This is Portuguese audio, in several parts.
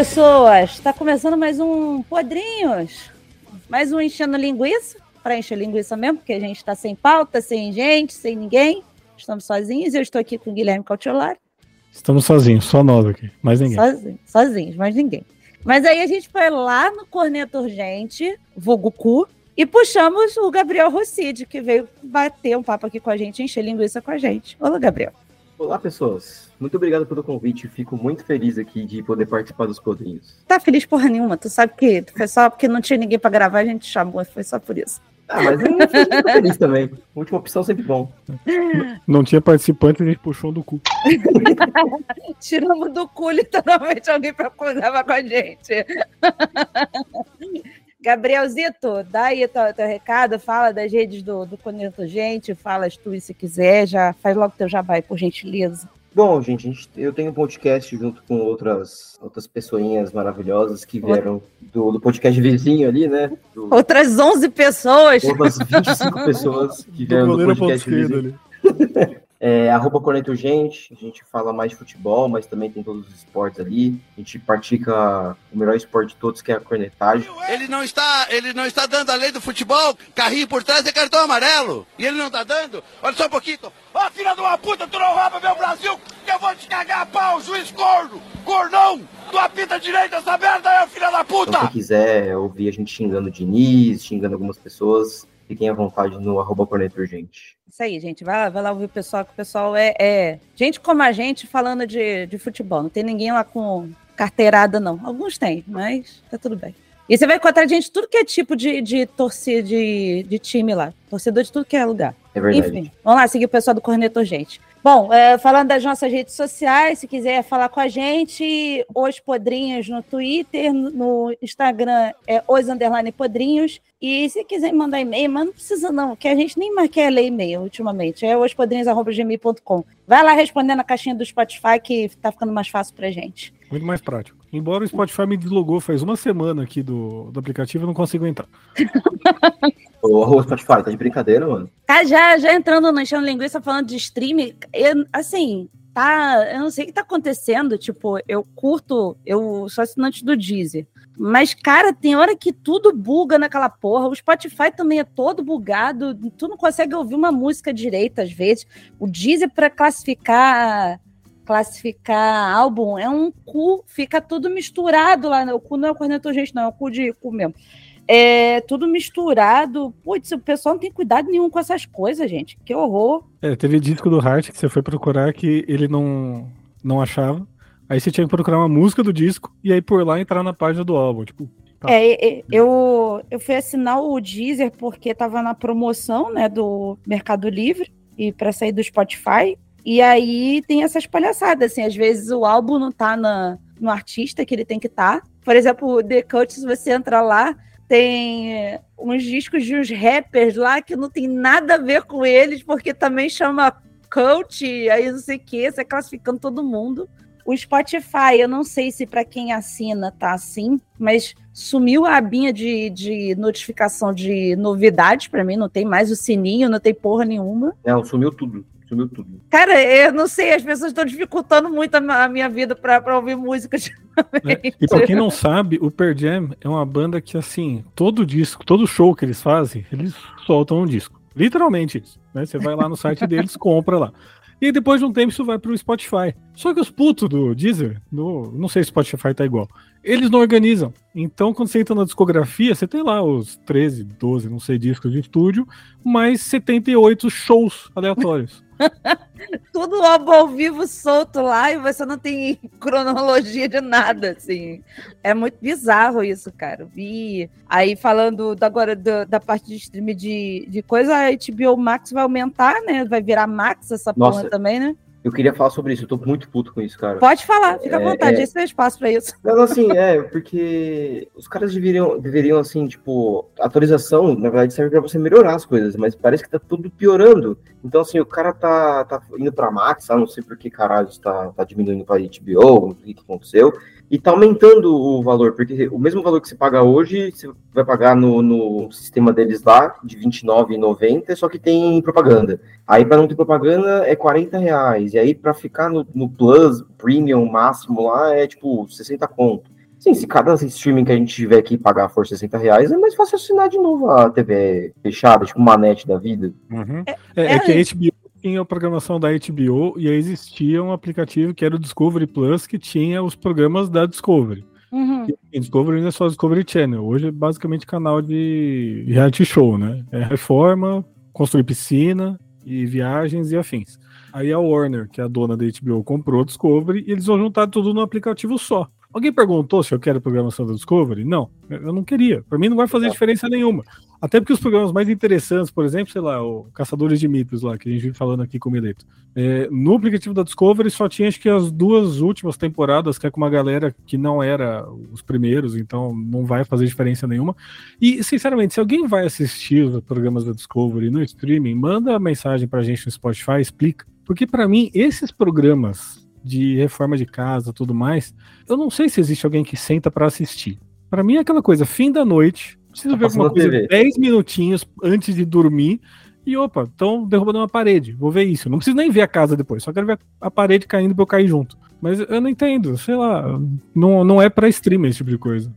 pessoas! Está começando mais um Podrinhos. Mais um Enchendo Linguiça, para encher linguiça mesmo, porque a gente está sem pauta, sem gente, sem ninguém. Estamos sozinhos. Eu estou aqui com o Guilherme Cautiolari. Estamos sozinhos, só nós aqui, mais ninguém. Sozinhos, sozinhos, mais ninguém. Mas aí a gente foi lá no Corneto Urgente, vulgo cu, e puxamos o Gabriel Rosside, que veio bater um papo aqui com a gente, encher linguiça com a gente. Olá, Gabriel. Olá, pessoas. Muito obrigado pelo convite. Fico muito feliz aqui de poder participar dos quadrinhos. Tá feliz porra nenhuma. Tu sabe que foi só porque não tinha ninguém para gravar, a gente chamou, foi só por isso. Ah, mas eu fico feliz também. Última opção sempre bom. Não tinha participante, a gente puxou do cu. Tiramos do cu literalmente alguém para gravar com a gente. Gabrielzito, dá aí teu, teu recado, fala das redes do, do Conecto Gente, fala as tuas se quiser, já faz logo teu jabá por gentileza. Bom, gente, gente, eu tenho um podcast junto com outras, outras pessoinhas maravilhosas que vieram do, do podcast vizinho ali, né? Do, Outras 11 pessoas. outras 25 pessoas que vieram do, ponto podcast vizinho. É, arroba Corneto Gente, a gente fala mais de futebol, mas também tem todos os esportes ali. A gente pratica o melhor esporte de todos, que é a cornetagem. Ele não está, ele não está dando a lei do futebol. Carrinho por trás é cartão amarelo. E ele não está dando. Olha só um pouquinho. Ó, filha de uma puta, tu não rouba meu Brasil, que eu vou te cagar a pau, juiz corno, cornão. Tu apita direito essa merda aí, filha da Então, puta. quem quiser ouvir a gente xingando o Diniz, xingando algumas pessoas, fiquem à vontade no arroba Urgente. Isso aí, gente. Vai lá, vai lá ouvir o pessoal, que o pessoal é, é gente como a gente falando de, de futebol. Não tem ninguém lá com carteirada, não. Alguns têm, mas tá tudo bem. E você vai encontrar gente tudo que é tipo de, de torcida de, de time lá. Torcedor de tudo que é lugar. É verdade. Enfim, vamos lá seguir o pessoal do Corneto Gente. Bom, é, falando das nossas redes sociais, se quiser falar com a gente, Os Podrinhos no Twitter, no Instagram é Os Underline Podrinhos. E se quiser mandar e-mail, mas não precisa não, que a gente nem mais quer ler e-mail ultimamente. É ospodrinhos.gmail.com. Vai lá responder na caixinha do Spotify que tá ficando mais fácil pra gente. Muito mais prático. Embora o Spotify me deslogou faz uma semana aqui do, do aplicativo, eu não consigo entrar. Ô, arroba Spotify, tá de brincadeira, mano? Tá, já, já entrando no Enchendo Linguiça falando de stream, assim, tá. Eu não sei o que tá acontecendo. Tipo, eu curto, eu sou assinante do Deezer. Mas, cara, tem hora que tudo buga naquela porra. O Spotify também é todo bugado. Tu não consegue ouvir uma música direita às vezes. O Deezer, para classificar classificar álbum, é um cu, fica tudo misturado lá. né? O cu não é o cornetor, gente, não, é o cu de cu mesmo. É tudo misturado. Putz, o pessoal não tem cuidado nenhum com essas coisas, gente. Que horror. É, teve disco do Heart que você foi procurar que ele não, não achava. Aí você tinha que procurar uma música do disco e aí por lá entrar na página do álbum. Tipo, Tá. É, eu, eu fui assinar o Deezer porque tava na promoção, né, do Mercado Livre e para sair do Spotify. E aí tem essas palhaçadas, assim, às vezes o álbum não tá na, no artista que ele tem que estar. Por exemplo, o The Cut, se você entra lá, tem é, uns discos de uns rappers lá que não tem nada a ver com eles, porque também chama coach, aí não sei o que, você classificando todo mundo. O Spotify, eu não sei se para quem assina tá assim, mas sumiu a abinha de, de notificação de novidades para mim, não tem mais o sininho, não tem porra nenhuma. Não, sumiu tudo. Sumiu tudo. Cara, eu não sei, as pessoas estão dificultando muito a, minha vida para ouvir música né? E pra quem não sabe, o Pearl Jam é uma banda que, assim, todo disco, todo show que eles fazem, eles soltam um disco. Literalmente isso. Né? Você vai lá no site deles, compra lá. E depois de um tempo isso vai pro Spotify. Só que os putos do Deezer, do, não sei se o Spotify tá igual, eles não organizam. Então, quando você entra na discografia, você tem lá os 13, 12, não sei, discos de estúdio, mais 78 shows aleatórios. Tudo ao vivo solto lá e você não tem cronologia de nada, assim. É muito bizarro isso, cara. Vi aí falando da- agora do- da parte de stream de, de coisa, a HBO Max vai aumentar, né? Vai virar Max essa porra Nossa. também, né? Eu queria falar sobre isso, eu tô muito puto com isso, cara. Pode falar, fica à É, vontade, é. esse é o espaço pra isso. Não, assim, é, porque os caras deveriam, deveriam, assim, tipo, atualização, na verdade, serve pra você melhorar as coisas, mas parece que tá tudo piorando. Então, assim, o cara tá, tá indo pra Max, ah, não sei por que caralho tá, tá diminuindo pra HBO, o que, que aconteceu, e tá aumentando o valor, porque o mesmo valor que você paga hoje, você vai pagar no, no sistema deles lá, de R$29,90, só que tem propaganda. Aí, pra não ter propaganda, é 40 reais. E aí, pra ficar no, no Plus, Premium, máximo lá, é tipo 60 conto. Sim, se cada streaming que a gente tiver aqui pagar for 60 reais, é mais fácil assinar de novo a TV fechada, tipo uma net da vida. É, é que a HBO tinha a programação da HBO e aí existia um aplicativo que era o Discovery Plus que tinha os programas da Discovery. Uhum. E Discovery não é só Discovery Channel, hoje é basicamente canal de reality show, né? É reforma, construir piscina e viagens e afins. Aí a Warner, que é a dona da HBO, comprou o Discovery e eles vão juntar tudo num aplicativo só. Alguém perguntou se eu quero programação da Discovery? Não, eu não queria. Para mim não vai fazer diferença nenhuma. Até porque os programas mais interessantes, por exemplo, sei lá, o Caçadores de Mitos lá, que a gente vive falando aqui com o Mileto. É, no aplicativo da Discovery só tinha acho que as duas últimas temporadas, que é com uma galera que não era os primeiros, então não vai fazer diferença nenhuma. E, sinceramente, se alguém vai assistir os programas da Discovery no streaming, manda mensagem pra gente no Spotify, explica. Porque para mim, esses programas de reforma de casa tudo mais, eu não sei se existe alguém que senta para assistir. Para mim é aquela coisa, fim da noite, preciso Tá ver alguma coisa TV. 10 minutinhos antes de dormir. E opa, estão derrubando uma parede. Vou ver isso. Não preciso nem ver a casa depois, só quero ver a parede caindo pra eu cair junto. Mas eu não entendo, sei lá. Não, não é pra streamer esse tipo de coisa.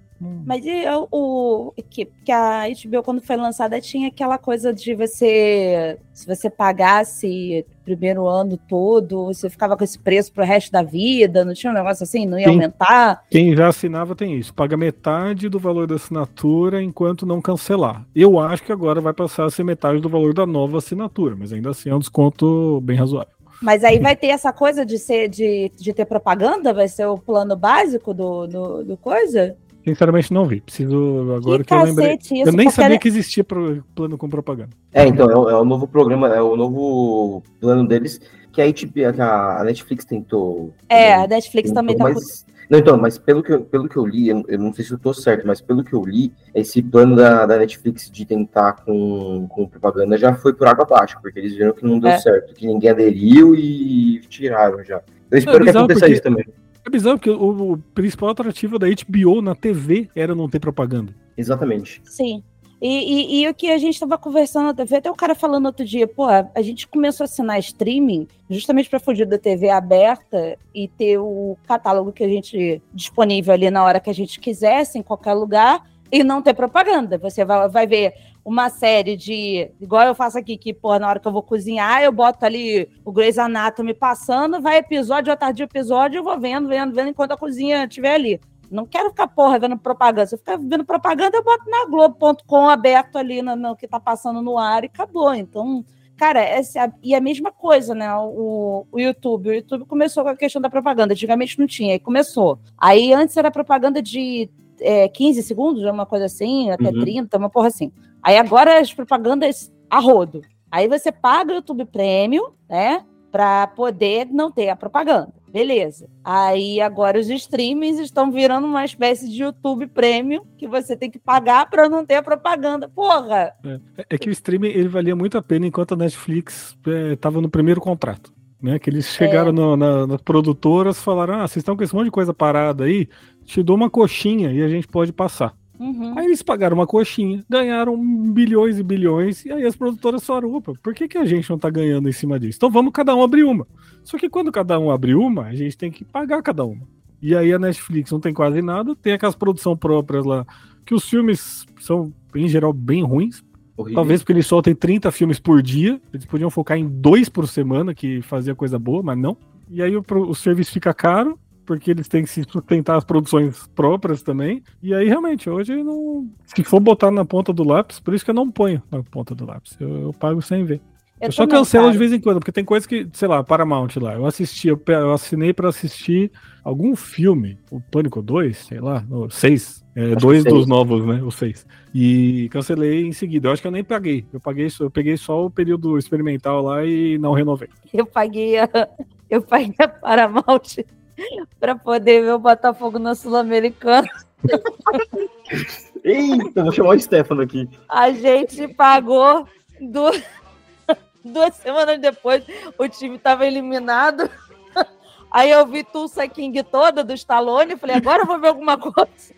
Mas e o, o- que, que a HBO, quando foi lançada, tinha aquela coisa de você. Se você pagasse primeiro ano todo, você ficava com esse preço pro resto da vida, não tinha um negócio assim? Não ia Sim. aumentar? Quem já assinava tem isso. Paga metade do valor da assinatura enquanto não cancelar. Eu acho que agora vai passar a ser metade do valor da nova assinatura, mas ainda assim é um desconto bem razoável. Mas aí vai ter essa coisa de ser de, de ter propaganda? Vai ser o plano básico do, do, do coisa? Sinceramente, não vi. Preciso agora que que, eu lembrei. isso, eu nem sabia ela- que existia pro- plano com propaganda. É, então, é o, é o novo programa, é o novo plano deles, que a, HBO, que a Netflix tentou. É, a Netflix também tá. Mas, Não, então, mas pelo que, eu, pelo que eu li, eu, eu não sei se eu tô certo, mas pelo que eu li, esse plano da, da Netflix de tentar com, com propaganda já foi por água abaixo, porque eles viram que não deu É. certo, que ninguém aderiu e tiraram já. Eu espero que bizarro aconteça porque- isso também. É bizarro porque o, o principal atrativo da HBO na TV era não ter propaganda. Exatamente. Sim. E, e- e o que a gente estava conversando na TV, até o cara falando outro dia, pô, a gente começou a assinar streaming justamente para fugir da TV aberta e ter o catálogo que a gente disponível ali na hora que a gente quisesse, em qualquer lugar, e não ter propaganda. Você vai, vai ver uma série de. Igual eu faço aqui, que, pô, na hora que eu vou cozinhar, eu boto ali o Grey's Anatomy passando, vai episódio atrás de episódio, eu vou vendo, vendo, vendo enquanto a cozinha estiver ali. Não quero ficar, porra, vendo propaganda. Se eu ficar vendo propaganda, eu boto na Globo.com aberto ali no, no que tá passando no ar e acabou. Então, cara, essa, e a mesma coisa, né? O, o YouTube. O YouTube começou com a questão da propaganda. Antigamente não tinha, aí começou. Aí antes era propaganda de é, 15 segundos, uma coisa assim, até Uhum. 30, uma porra assim. Aí agora as propagandas a rodo. Aí você paga o YouTube Premium, né? Pra poder não ter a propaganda. Beleza. Aí agora os streamings estão virando uma espécie de YouTube Premium que você tem que pagar para não ter a propaganda. Porra! É, é que o streaming ele valia muito a pena enquanto a Netflix estava no primeiro contrato. Né, que eles chegaram no- na- nas produtoras e falaram: Ah, vocês estão com esse monte de coisa parada aí, te dou uma coxinha e a gente pode passar. Uhum. Aí eles pagaram uma coxinha, ganharam bilhões e bilhões, e aí as produtoras falaram: opa, por que, que a gente não tá ganhando em cima disso? Então vamos cada um abrir uma. Só que quando cada um abrir uma, a gente tem que pagar cada uma. E aí a Netflix não tem quase nada, tem aquelas produções próprias lá, que os filmes são, em geral, bem ruins. Horrível. Talvez porque eles soltem 30 filmes por dia, eles podiam focar em dois por semana, que fazia coisa boa, mas não. E aí o, o serviço fica caro, porque eles têm que se sustentar as produções próprias também. E aí, realmente, hoje não. Se for botar na ponta do lápis, por isso que eu não ponho na ponta do lápis. Eu, eu pago sem ver. Eu, só também, cancelo cara. de vez em quando, porque tem coisa que, sei lá, Paramount lá. Eu assisti, eu, eu assinei pra assistir algum filme, o Pânico 2, sei lá, o 6. É, dois dos novos, né? Os seis. E cancelei em seguida. Eu acho que eu nem paguei. Eu paguei só, eu peguei só o período experimental lá e não renovei. Eu paguei a, eu paguei a Paramount para poder ver o Botafogo na Sul-Americana. Eita, vou chamar o Stefano aqui. A gente pagou duas, duas semanas depois, o time estava eliminado. Aí eu vi Tulsa King toda do Stallone, falei, agora eu vou ver alguma coisa.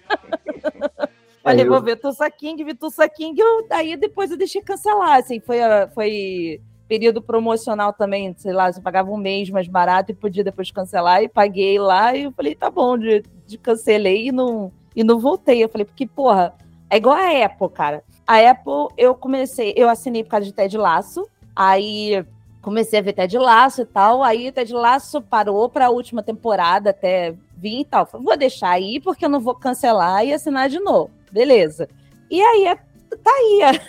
falei, eu- vou ver Tulsa King, vi Tulsa King, eu, aí depois eu deixei cancelar, assim, foi, foi período promocional também, sei lá, você pagava um mês mais barato e podia depois cancelar, e paguei lá, e eu falei, tá bom, de, de cancelei e não, e não voltei. Eu falei, porque, porra, é igual a Apple, cara. A Apple, eu comecei, eu assinei por causa de Ted Laço, aí comecei a ver Ted Laço e tal, aí Ted Laço parou para a última temporada até vir e tal. Falei, vou deixar aí porque eu não vou cancelar e assinar de novo. Beleza. E aí, é- tá aí.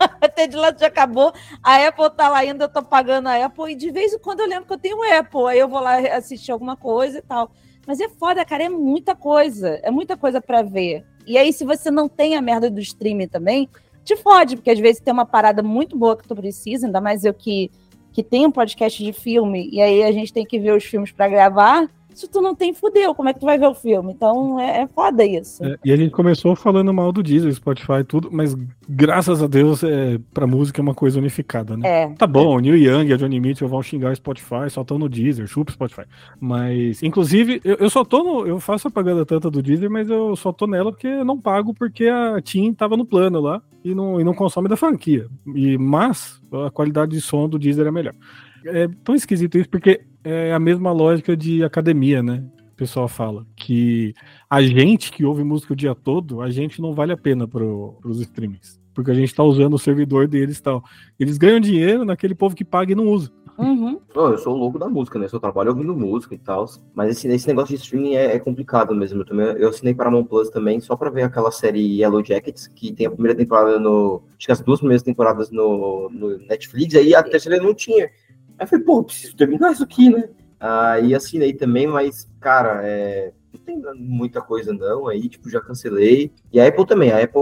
A Ted Laço já acabou, a Apple tá lá ainda, eu tô pagando a Apple, e de vez em quando eu lembro que eu tenho Apple, aí eu vou lá assistir alguma coisa e tal. Mas é foda, cara, é muita coisa, é muita coisa para ver. E aí, se você não tem a merda do streaming também, te fode, porque às vezes tem uma parada muito boa que tu precisa, ainda mais eu que, que tenho um podcast de filme, e aí a gente tem que ver os filmes para gravar. Se tu não tem, fudeu, como é que tu vai ver o filme? Então é, é foda isso. É, e a gente começou falando mal do Deezer, Spotify, tudo, mas graças a Deus, é, pra música é uma coisa unificada, né? É. Tá bom, o Neil Young e a Johnny Mitchell vão xingar o Spotify, só estão no Deezer, chupa o Spotify. Mas, inclusive, eu, eu só tô no. Eu faço a propaganda tanta do Deezer, mas eu só tô nela porque eu não pago porque a Tim tava no plano lá e não, e não consome da franquia. E, mas a qualidade de som do Deezer é melhor. É tão esquisito isso porque é a mesma lógica de academia, né? O pessoal fala que a gente que ouve música o dia todo, a gente não vale a pena pro, pros streamings. Porque a gente tá usando o servidor deles e tal. Eles ganham dinheiro naquele povo que paga e não usa. Uhum. Pô, eu sou o louco da música, né? Eu só trabalho ouvindo música e tal. Mas esse, esse negócio de streaming é, é complicado mesmo. Eu, também, eu assinei Paramount Plus também só pra ver aquela série Yellow Jackets, que tem a primeira temporada no. Acho que as duas primeiras temporadas no, no Netflix, aí a terceira não tinha. Aí eu falei, pô, preciso terminar isso aqui, né? Aí assinei também, mas, cara, é, não tem muita coisa não. Aí, tipo, já cancelei. E a Apple também. A Apple,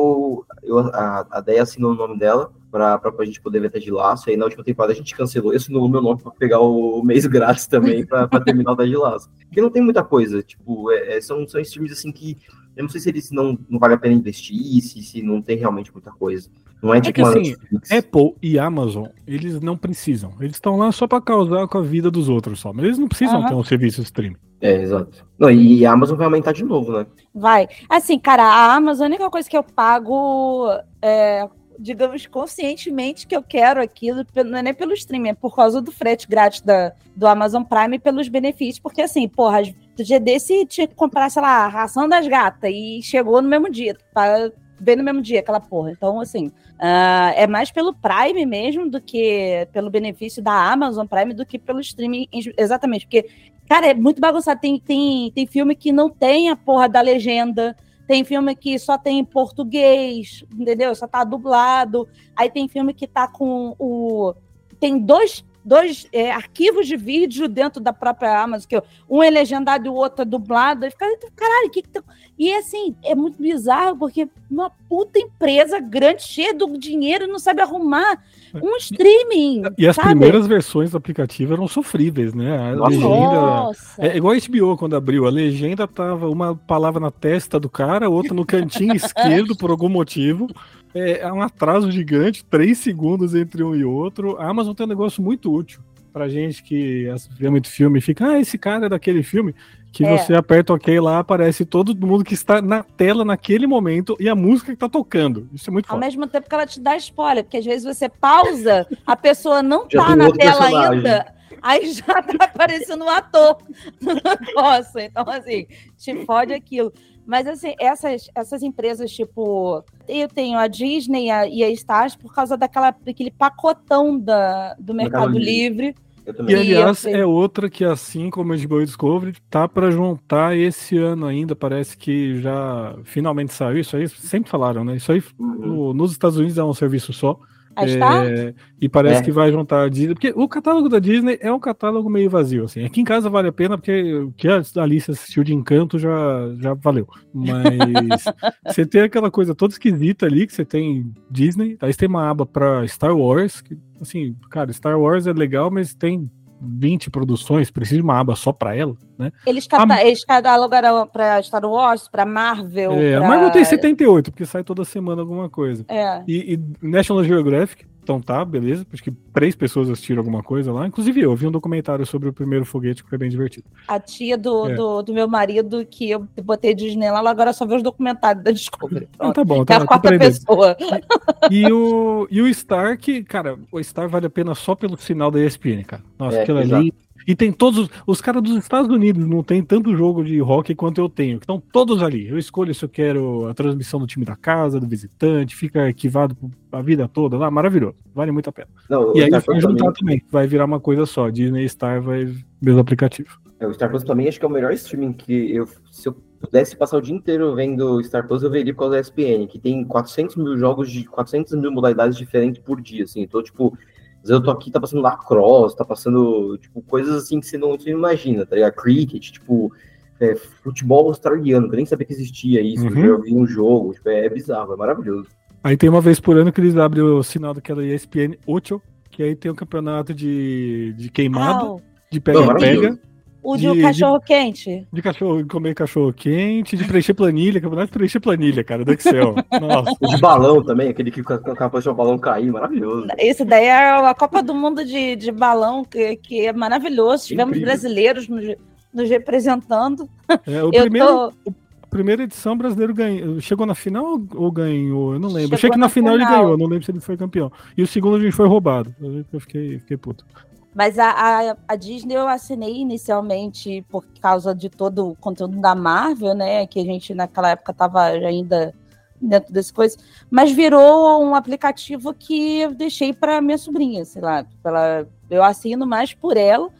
eu, a, a Deia assinou o nome dela pra, pra, pra gente poder até de laço. Aí na última temporada a gente cancelou. Eu assinou o meu nome pra pegar o mês grátis também pra, pra terminar o Ted Laço. Porque não tem muita coisa. Tipo, é, é, são, são streams assim que. Eu não sei se eles não, não vale a pena investir, se, se não tem realmente muita coisa. Não é tipo que uma assim, Netflix. Apple e Amazon, eles não precisam. Eles estão lá só pra causar com a vida dos outros só. Mas eles não precisam Aham. ter um serviço streaming. É, exato. Não, e a Amazon vai aumentar de novo, né? Vai. Assim, cara, a Amazon, a única coisa que eu pago, é, digamos, conscientemente que eu quero aquilo, não é nem pelo streaming, é por causa do frete grátis da, do Amazon Prime e pelos benefícios, porque assim, porra, do dia desse tinha que comprar, sei lá, a ração das gatas e chegou no mesmo dia, para ver no mesmo dia aquela porra. Então, assim, ah, é mais pelo Prime mesmo do que pelo benefício da Amazon Prime do que pelo streaming, exatamente, porque Cara, é muito bagunçado. Tem, tem, tem filme que não tem a porra da legenda. Tem filme que só tem em português, entendeu? Só tá dublado. Aí tem filme que tá com o. Tem dois, dois é, arquivos de vídeo dentro da própria Amazon, que um é legendado e o outro é dublado. Aí fica, caralho, o que que tá... E assim, é muito bizarro, porque uma puta empresa grande, cheia do dinheiro, não sabe arrumar um streaming. E as sabe? primeiras versões do aplicativo eram sofríveis, né? A Nossa. legenda. Nossa. É igual a HBO quando abriu, a legenda tava uma palavra na testa do cara, outra no cantinho esquerdo por algum motivo. É, é um atraso gigante, três segundos entre um e outro. A Amazon tem um negócio muito útil pra gente que vê muito filme e fica, ah, esse cara é daquele filme. Que É. você aperta OK lá, aparece todo mundo que está na tela naquele momento e a música que tá tocando. Isso é muito Ao foda. mesmo tempo que ela te dá spoiler, porque às vezes você pausa, a pessoa não tá na tela personagem. ainda, aí já tá aparecendo um ator no negócio. Então, assim, te fode aquilo. Mas, assim, essas, essas empresas, tipo, eu tenho a Disney e a, e a Stars por causa daquela, daquele pacotão da, do Mercado, Mercado Livre. Eu E. E aliás, eu- é outra que, assim como a HBO Discovery, tá pra juntar esse ano ainda. Parece que já finalmente saiu. Isso aí sempre falaram, né? Isso aí Uhum. no- nos Estados Unidos é um serviço só. É, e parece É. que vai juntar a Disney. Porque o catálogo da Disney é um catálogo meio vazio. Assim. Aqui em casa vale a pena, porque o que a Alice assistiu de encanto já, já valeu. Mas você tem aquela coisa toda esquisita ali, que você tem Disney, aí você tem uma aba pra Star Wars, que, assim, cara, Star Wars é legal, mas tem 20 produções, precisa de uma aba só pra ela, né? Eles, cata eles catalogaram pra Star Wars, pra Marvel. É, pra... a Marvel tem 78, porque sai toda semana alguma coisa. É. E, e National Geographic, então tá, beleza. Acho que três pessoas assistiram alguma coisa lá. Inclusive eu vi um documentário sobre o primeiro foguete que foi bem divertido. A tia do, É. do, do meu marido, que eu botei Disney lá, ela agora só vê os documentários da Discovery. Pronto. tá bom, É tá, a tá quarta aprendendo. pessoa. E o, e o Stark, cara, o Star vale a pena só pelo sinal da ESPN, cara. Nossa, É, aquilo exato. ali. E tem todos. os- caras dos Estados Unidos não tem tanto jogo de hockey quanto eu tenho. Estão todos ali. Eu escolho se eu quero a transmissão do time da casa, do visitante, fica arquivado a vida toda lá. Maravilhoso. Vale muito a pena. Não, E aí vai juntar também. Vai virar uma coisa só. Disney Star vai mesmo aplicativo. é, o Star Plus também acho que é o melhor streaming que eu, se eu pudesse passar o dia inteiro vendo Star Plus, eu veria por causa da ESPN, que tem 400 mil jogos de 400 mil modalidades diferentes por dia, assim. Então, tipo, às vezes eu tô aqui, tá passando lacrosse, tá passando, tipo, coisas assim que você não, você não imagina, tá ligado? Cricket, tipo, é, futebol australiano, que eu nem sabia que existia isso, Uhum. eu vi um jogo, tipo, é, bizarro, é maravilhoso. Aí tem uma vez por ano que eles abrem o sinal daquela ESPN Ocho, que aí tem o campeonato de, de queimada, Ah, o- de pega-pega. O de, De- um cachorro quente. de cachorro, comer cachorro quente, de preencher planilha, campeonato de preencher planilha, cara, do Excel. Nossa. O de balão também, aquele que capaz de o balão cair, maravilhoso. Isso daí é a Copa do Mundo de, de balão, que, que é maravilhoso. Tivemos Incrível. brasileiros nos, nos representando. É, o Eu primeiro, tô. a primeira edição brasileiro ganhou. Chegou na final ou ganhou? Eu não lembro. Chegou Achei que na na final, ele final. ganhou, não lembro se ele foi campeão. E o segundo a gente foi roubado. Eu fiquei, fiquei puto. Mas a, a, a Disney eu assinei inicialmente por causa de todo o conteúdo da Marvel, né? Que a gente naquela época estava ainda dentro desse coisa. Mas virou um aplicativo que eu deixei para minha sobrinha, sei lá. Ela, eu assino mais por ela.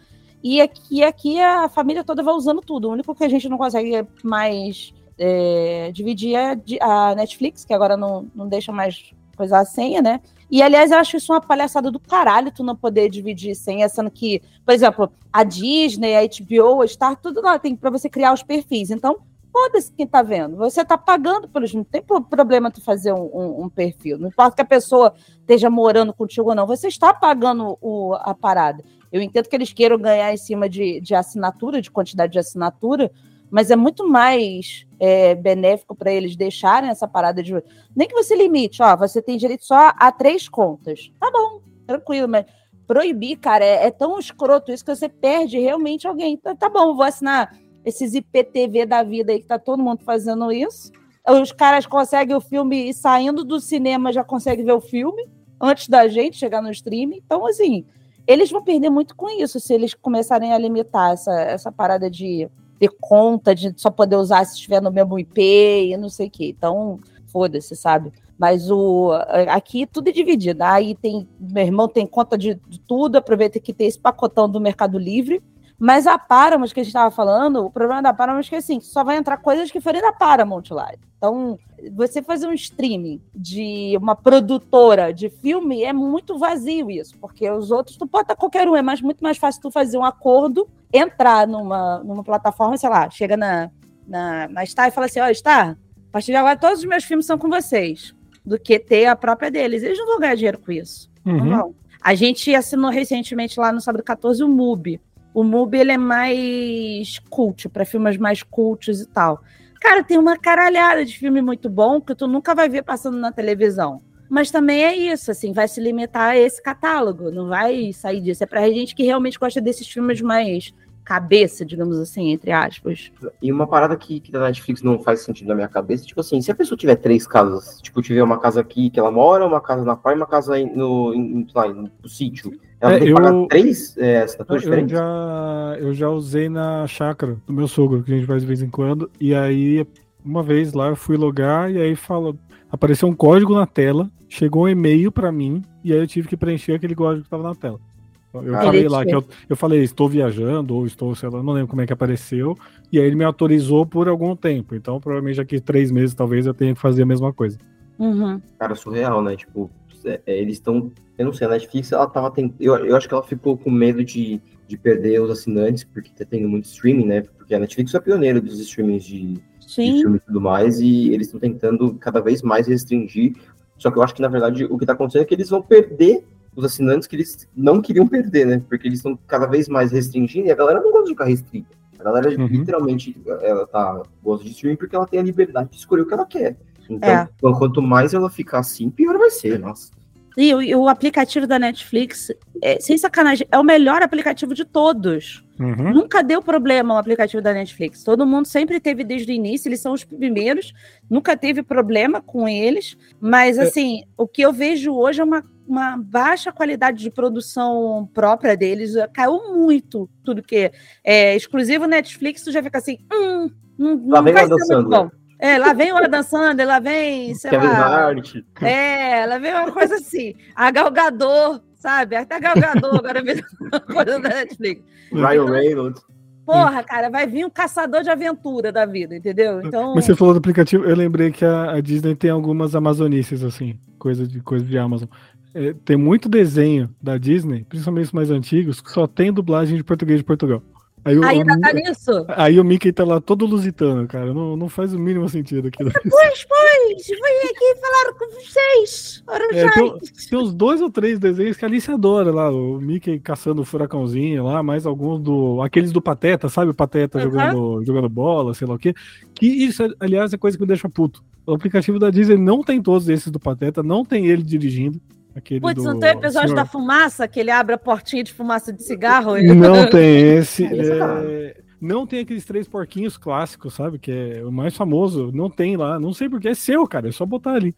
E aqui, aqui a família toda vai usando tudo. O único que a gente não consegue mais é, dividir é a Netflix, que agora não, não deixa mais coisar a senha, né? E, aliás, eu acho isso uma palhaçada do caralho, tu não poder dividir senha, sendo que, por exemplo, a Disney, a HBO, a Star, tudo lá tem para você criar os perfis. Então, foda-se quem tá vendo. Você tá pagando pelos. Não tem pro- problema tu fazer um, um- um perfil. Não importa que a pessoa esteja morando contigo ou não, você está pagando o- a parada. Eu entendo que eles queiram ganhar em cima de, de assinatura, de quantidade de assinatura, mas é muito mais é, benéfico para eles deixarem essa parada de. Nem que você limite, ó, você tem direito só a três contas. Tá bom, tranquilo, mas proibir, cara, é, é tão escroto isso que você perde realmente alguém. Tá, tá bom, vou assinar esses IPTV da vida aí que tá todo mundo fazendo isso. Os caras conseguem o filme e saindo do cinema já conseguem ver o filme antes da gente chegar no streaming. Então, assim, eles vão perder muito com isso se eles começarem a limitar essa, essa parada de ter conta, de só poder usar se estiver no mesmo IP e não sei o quê. Então, foda-se, sabe? Mas o aqui tudo é dividido. Aí tem. Meu irmão tem conta de, de tudo, aproveita que tem esse pacotão do Mercado Livre. Mas a Paramount que a gente estava falando, o problema da Paramount é que assim, só vai entrar coisas que forem da Paramount lá. Então, você fazer um streaming de uma produtora de filme é muito vazio isso, porque os outros tu pode estar qualquer um, é mais, muito mais fácil tu fazer um acordo, entrar numa, numa plataforma, sei lá, chega na, na, na Star e fala assim, ó, Star, a partir de agora todos os meus filmes são com vocês, do que ter a própria deles. Eles não vão ganhar dinheiro com isso. Não Uhum. vão. A gente assinou recentemente lá no sábado 14 o MUBI. O MUBI ele é mais cult, para filmes mais cultos e tal. Cara, tem uma caralhada de filme muito bom que tu nunca vai ver passando na televisão. Mas também é isso, assim, vai se limitar a esse catálogo, não vai sair disso. É pra gente que realmente gosta desses filmes mais cabeça, digamos assim, entre aspas. E uma parada que, que da Netflix não faz sentido na minha cabeça, tipo assim, se a pessoa tiver três casas, tipo, tiver uma casa aqui que ela mora, uma casa na praia e uma casa aí no, em, lá, no, sítio, ela É, tem que eu- pagar três é, assinaturas Eu diferentes? já, eu já usei na chácara do meu sogro, que a gente faz de vez em quando. E aí, uma vez lá, eu fui logar e aí fala, apareceu um código na tela, chegou um e-mail pra mim, e aí eu tive que preencher aquele código que tava na tela. Eu Ah. falei lá que eu, eu falei, estou viajando, ou estou, sei lá, não lembro como é que apareceu. E aí ele me autorizou por algum tempo. Então, provavelmente daqui três meses, talvez, eu tenha que fazer a mesma coisa. Uhum. Cara, surreal, né? Tipo, é, é, eles estão. Eu não sei, a Netflix, ela tava tent... eu, eu acho que ela ficou com medo de, de perder os assinantes, porque tá tendo muito streaming, né? Porque a Netflix é pioneira dos streamings de, de Sim. filme e tudo mais, e eles estão tentando cada vez mais restringir. Só que eu acho que, na verdade, o que tá acontecendo é que eles vão perder os assinantes que eles não queriam perder, né? Porque eles estão cada vez mais restringindo e a galera não gosta de ficar restrita. A galera uhum. literalmente ela tá gosta de streaming porque ela tem a liberdade de escolher o que ela quer. Então, é. quanto mais ela ficar assim, pior vai ser, nossa. E o, o aplicativo da Netflix, é, sem sacanagem, é o melhor aplicativo de todos. Uhum. Nunca deu problema o aplicativo da Netflix. Todo mundo sempre teve desde o início, eles são os primeiros, nunca teve problema com eles. Mas, é. assim, é. o que eu vejo hoje é uma, uma baixa qualidade de produção própria deles. Caiu muito tudo que é exclusivo Netflix, tu já fica assim, hum, não, não vai ser muito bom. É, lá vem o Adam Sandler, lá vem, sei Kevin lá. Hart. É, lá vem uma coisa assim. A Galgador, sabe? Até a Galgador agora uma coisa da Netflix. Ryan então, Reynolds. Porra, cara, vai vir um caçador de aventura da vida, entendeu? Então... Mas você falou do aplicativo, eu lembrei que a, a Disney tem algumas amazonices, assim, coisa de, coisa de Amazon. É, tem muito desenho da Disney, principalmente os mais antigos, que só tem dublagem de português de Portugal. Aí o, ainda tá nisso? Aí o Mickey tá lá todo lusitano, cara. Não, não faz o mínimo sentido aquilo. Pois, pois, vim aqui falar com vocês. É, tem, tem, uns dois ou três desenhos que a Alice adora lá. O Mickey caçando o furacãozinho lá, mais alguns do. Aqueles do Pateta, sabe? O Pateta uhum. jogando, jogando bola, sei lá o quê. Que isso, aliás, é coisa que me deixa puto. O aplicativo da Disney não tem todos esses do Pateta, não tem ele dirigindo. Aquele Putz, não tem episódio senhor... da fumaça, que ele abre a portinha de fumaça de cigarro? Não tem esse. é... Não tem aqueles três porquinhos clássicos, sabe? Que é o mais famoso. Não tem lá. Não sei porque é seu, cara. É só botar ali.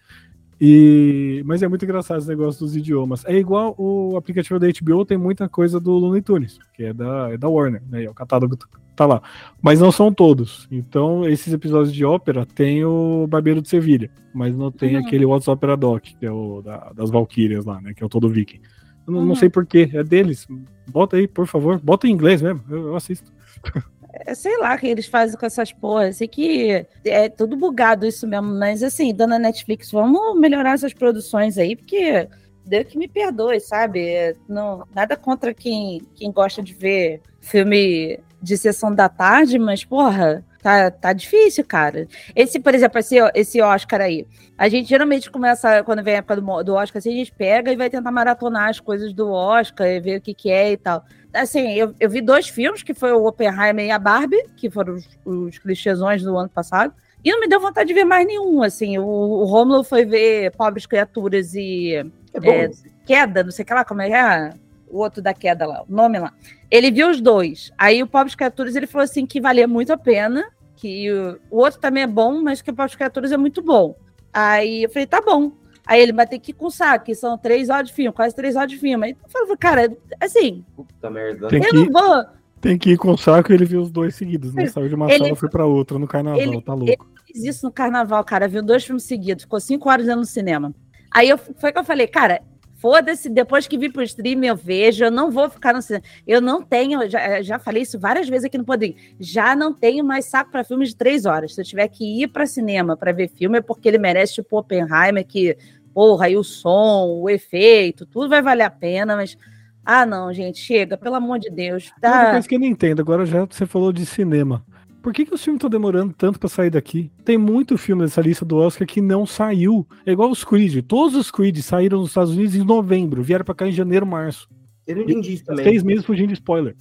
E... Mas é muito engraçado esse negócio dos idiomas. É igual o aplicativo da HBO, tem muita coisa do Looney Tunes, que é da, é da Warner, né? É o catálogo tá lá. Mas não são todos. Então, esses episódios de ópera tem o Barbeiro de Sevilha, mas não tem uhum. aquele What's Opera Doc, que é o da, das Valkyrias lá, né? Que é o todo viking. Eu não, uhum. não sei porquê, é deles. Bota aí, por favor. Bota em inglês mesmo, eu, eu assisto. É, sei lá o que eles fazem com essas porras. Sei que é tudo bugado isso mesmo, mas assim, dona Netflix, vamos melhorar essas produções aí, porque Deus que me perdoe, sabe? Não, nada contra quem, quem gosta de ver filme de sessão da tarde, mas, porra, tá, tá difícil, cara. Esse, por exemplo, esse, esse Oscar aí. A gente geralmente começa, quando vem a época do, do Oscar, assim, a gente pega e vai tentar maratonar as coisas do Oscar e ver o que, que é e tal. Assim, eu, eu vi dois filmes, que foi o Oppenheimer e a Barbie, que foram os, os clichêsões do ano passado. E não me deu vontade de ver mais nenhum, assim. O, o Romulo foi ver Pobres Criaturas e é é, Queda, não sei o que lá, como é que é? O outro da queda lá, o nome lá. Ele viu os dois. Aí o Pobres Criaturas, ele falou assim que valia muito a pena, que o, o outro também é bom, mas que o Pobres Criaturas é muito bom. Aí eu falei, tá bom. Aí ele vai ter que ir com o saco, que são três horas de filme, quase três horas de filme. Aí eu falei, cara, assim. Puta merda. Tem eu que, não vou. Tem que ir com o saco e ele viu os dois seguidos, né? Saiu de uma ele, sala foi pra outra no carnaval, ele, tá louco. Ele fez isso no carnaval, cara. Viu dois filmes seguidos, ficou cinco horas no cinema. Aí eu, foi que eu falei, cara, Foda-se, depois que vir pro stream eu vejo, eu não vou ficar no cinema. Eu não tenho, já, já falei isso várias vezes aqui no Poder, já não tenho mais saco para filmes de três horas. Se eu tiver que ir para cinema para ver filme, é porque ele merece, tipo, Oppenheimer, que, porra, aí o som, o efeito, tudo vai valer a pena, mas. Ah, não, gente, chega, pelo amor de Deus. Tá... Uma coisa que eu não entendo, agora já você falou de cinema. Por que, que os filmes estão demorando tanto para sair daqui? Tem muito filme dessa lista do Oscar que não saiu. É igual os Creed. Todos os Creed saíram nos Estados Unidos em novembro, vieram para cá em janeiro, março. Eu não entendi isso também. Seis meses fugindo de spoiler.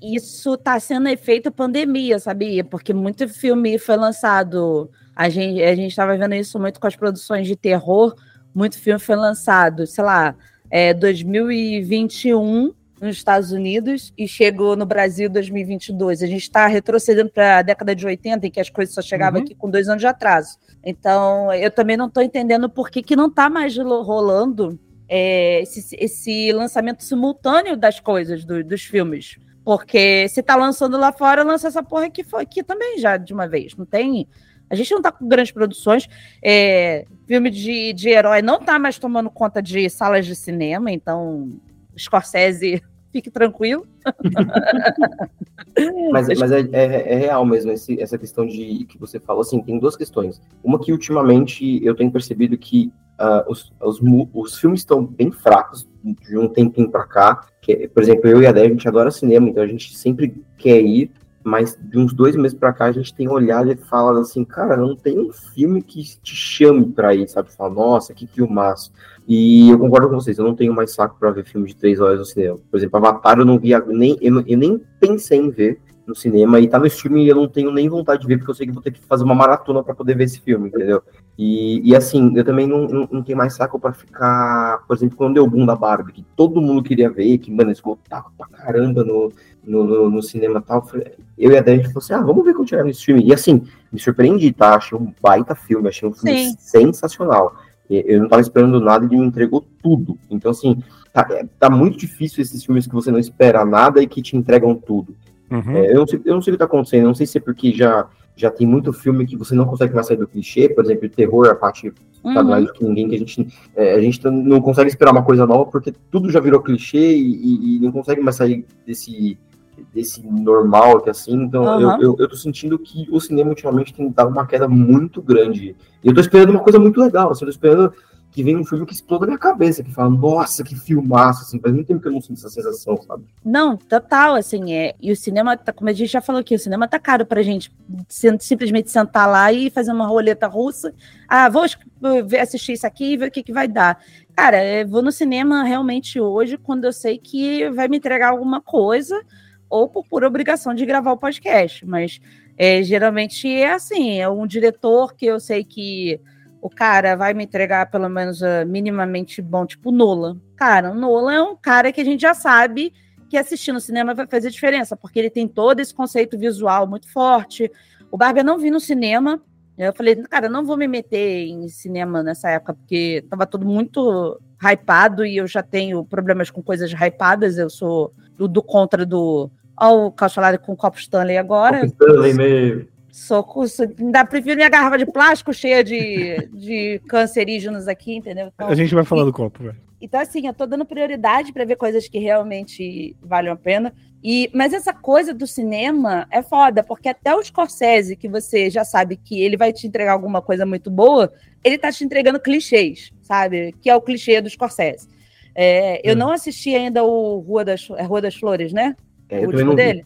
Isso tá sendo efeito pandemia, sabia? Porque muito filme foi lançado. A gente a gente estava vendo isso muito com as produções de terror. Muito filme foi lançado, sei lá, é, 2021 nos Estados Unidos e chegou no Brasil em 2022. A gente está retrocedendo para a década de 80, em que as coisas só chegavam uhum. aqui com dois anos de atraso. Então, eu também não estou entendendo por que, que não está mais rolando é, esse, esse, lançamento simultâneo das coisas, do, dos filmes. Porque se está lançando lá fora, lança essa porra aqui, aqui também já de uma vez. Não tem. A gente não está com grandes produções. É, filme de, de herói não está mais tomando conta de salas de cinema, então Scorsese, fique tranquilo. mas mas é, é, é real mesmo esse, essa questão de que você falou. Assim, tem duas questões. Uma que ultimamente eu tenho percebido que uh, os, os, os filmes estão bem fracos de um tempinho para cá. Que, por exemplo, eu e a Dé, a gente adora cinema, então a gente sempre quer ir. Mas de uns dois meses pra cá a gente tem olhado e falado assim, cara, não tem um filme que te chame pra ir, sabe? Fala, nossa, que filmaço. E eu concordo com vocês, eu não tenho mais saco pra ver filme de três horas no cinema. Por exemplo, Avatar eu não vi, nem, eu, eu nem pensei em ver no cinema e tá no streaming e eu não tenho nem vontade de ver, porque eu sei que vou ter que fazer uma maratona para poder ver esse filme, entendeu? E, e assim, eu também não, não, não tenho mais saco para ficar, por exemplo, quando deu o boom da Barbie, que todo mundo queria ver, que, mano, esgotava pra caramba no, no, no, no cinema e tal. Eu e a Dani falou assim: ah, vamos ver quando tiver no streaming. E assim, me surpreendi, tá? Achei um baita filme, achei um filme Sim. sensacional. Eu não tava esperando nada e ele me entregou tudo. Então, assim, tá, é, tá muito difícil esses filmes que você não espera nada e que te entregam tudo. Uhum. É, eu, não sei, eu não sei o que tá acontecendo, não sei se é porque já, já tem muito filme que você não consegue mais sair do clichê, por exemplo, terror, a parte tá Uhum. mais do que ninguém, que a gente, é, a gente tá- não consegue esperar uma coisa nova porque tudo já virou clichê e, e- e não consegue mais sair desse, desse normal, que assim, então Aham. eu, eu, eu tô sentindo que o cinema ultimamente tem dado uma queda muito grande. E eu tô esperando uma coisa muito legal, assim, eu tô esperando que venha um filme que exploda a minha cabeça, que fala, nossa, que filmaço, assim, faz muito tempo que eu não sinto essa sensação, sabe? Não, total, assim, é. E o cinema, tá, como a gente já falou aqui, o cinema tá caro pra gente sim- simplesmente sentar lá e fazer uma roleta russa. Ah, vou assistir isso aqui e ver o que, que vai dar. Cara, eu vou no cinema realmente hoje quando eu sei que vai me entregar alguma coisa, ou por pura obrigação de gravar o podcast. Mas é, geralmente é assim: é um diretor que eu sei que o cara vai me entregar pelo menos ah, minimamente bom, tipo Nolan. Cara, o Nolan é um cara que a gente já sabe que assistir no cinema vai fazer diferença, porque ele tem todo esse conceito visual muito forte. O Barbie eu não vi no cinema. Eu falei, cara, não vou me meter em cinema nessa época, porque tava tudo muito hypado e eu já tenho problemas com coisas hypadas. Eu sou do, do contra do. Ó, o Cauchalari com o copo Stanley agora. Stanley meio... Soco, so- ainda prefiro minha garrafa de plástico cheia de, de cancerígenos aqui, entendeu? Então, A gente vai falar do copo, velho. então, assim, eu tô dando prioridade para ver coisas que realmente valem a pena. E, mas essa coisa do cinema é foda, porque até o Scorsese, que você já sabe que ele vai te entregar alguma coisa muito boa, ele tá te entregando clichês, sabe? Que é o clichê do Scorsese. É, eu É. não assisti ainda o Rua das, é Rua das Flores, né? É, o eu também não dele,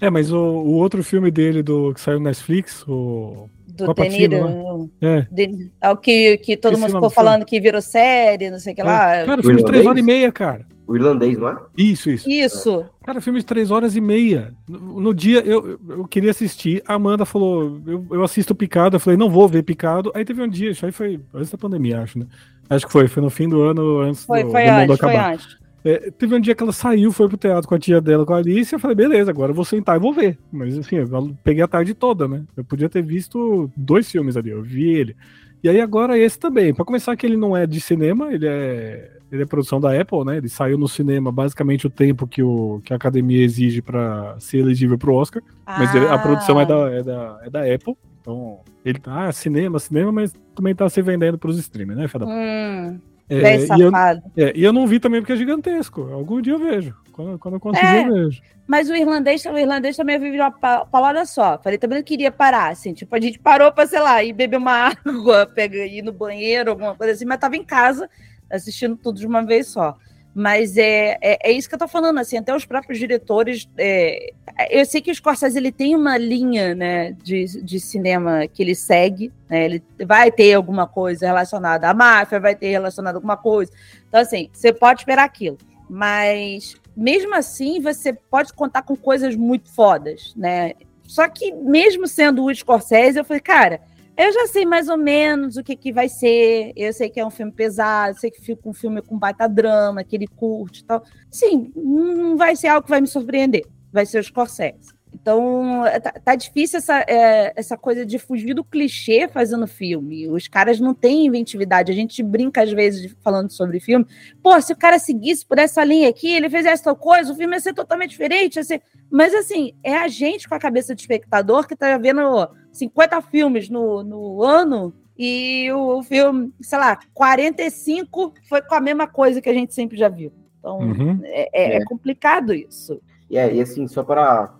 É, é, mas o, o outro filme dele do, que saiu no Netflix, o. do Al De Pacino, Niro. É. De- é o que, que todo Esqueci mundo o ficou falando que virou série, não sei o que lá. Cara, filme de três horas e meia, cara. O irlandês, não é? Isso, isso. Isso. Cara, filme de três horas e meia. No, no dia eu, eu- queria assistir, a Amanda falou: eu, eu assisto Picado. Eu falei: não vou ver Picado. Aí teve um dia, isso aí foi antes da pandemia, acho, né? Acho que foi, foi no fim do ano, antes Foi, do, foi do mundo antes, foi acabar. antes. É, teve um dia que ela saiu, foi pro teatro com a tia dela, com a Alice. Eu falei: beleza, agora eu vou sentar e vou ver. Mas assim, eu peguei a tarde toda, né? Eu podia ter visto dois filmes ali, eu vi ele. E aí agora esse também. Pra começar, que ele não é de cinema, ele é, ele é produção da Apple, né? Ele saiu no cinema basicamente o tempo que, o, que a academia exige pra ser elegível pro Oscar. Mas ele- a produção é Ah. da, é, da, é da Apple. Então, ele tá, ah, cinema, cinema, mas também tá se vendendo pros streamers, né, Fada? Hum, É, e, eu, é, e eu não vi também porque é gigantesco. Algum dia eu vejo. Quando, quando eu conseguir, É. eu vejo. Mas o irlandês, o irlandês também vive uma pa- paulada só. Falei, também não queria parar, assim. Tipo, a gente parou pra, sei lá, ir beber uma água, pegar, ir no banheiro, alguma coisa assim, mas tava em casa assistindo tudo de uma vez só. Mas é, é, é isso que eu tô falando, assim, até os próprios diretores. é, eu sei que o Scorsese ele tem uma linha né, de, de cinema que ele segue, né? Ele vai ter alguma coisa relacionada à máfia, vai ter relacionada a alguma coisa. Então, assim, você pode esperar aquilo. Mas mesmo assim, você pode contar com coisas muito fodas, né? Só que mesmo sendo o Scorsese, eu falei, cara, eu já sei mais ou menos o que, que vai ser. Eu sei que é um filme pesado, sei que fica um filme com baita drama, que ele curte e tal. Sim, não vai ser algo que vai me surpreender. Vai ser o Scorsese. Então, tá, tá difícil essa, é, essa coisa de fugir do clichê fazendo filme. Os caras não têm inventividade. A gente brinca, às vezes, falando sobre filme. Pô, se o cara seguisse por essa linha aqui, ele fizesse tal coisa, o filme ia ser totalmente diferente. Ia ser... Mas, assim, é a gente com a cabeça de espectador que tá vendo 50 filmes no, no ano e o filme, sei lá, 45 foi com a mesma coisa que a gente sempre já viu. Então, Uhum. é, é- é complicado isso. E, é, e assim, só para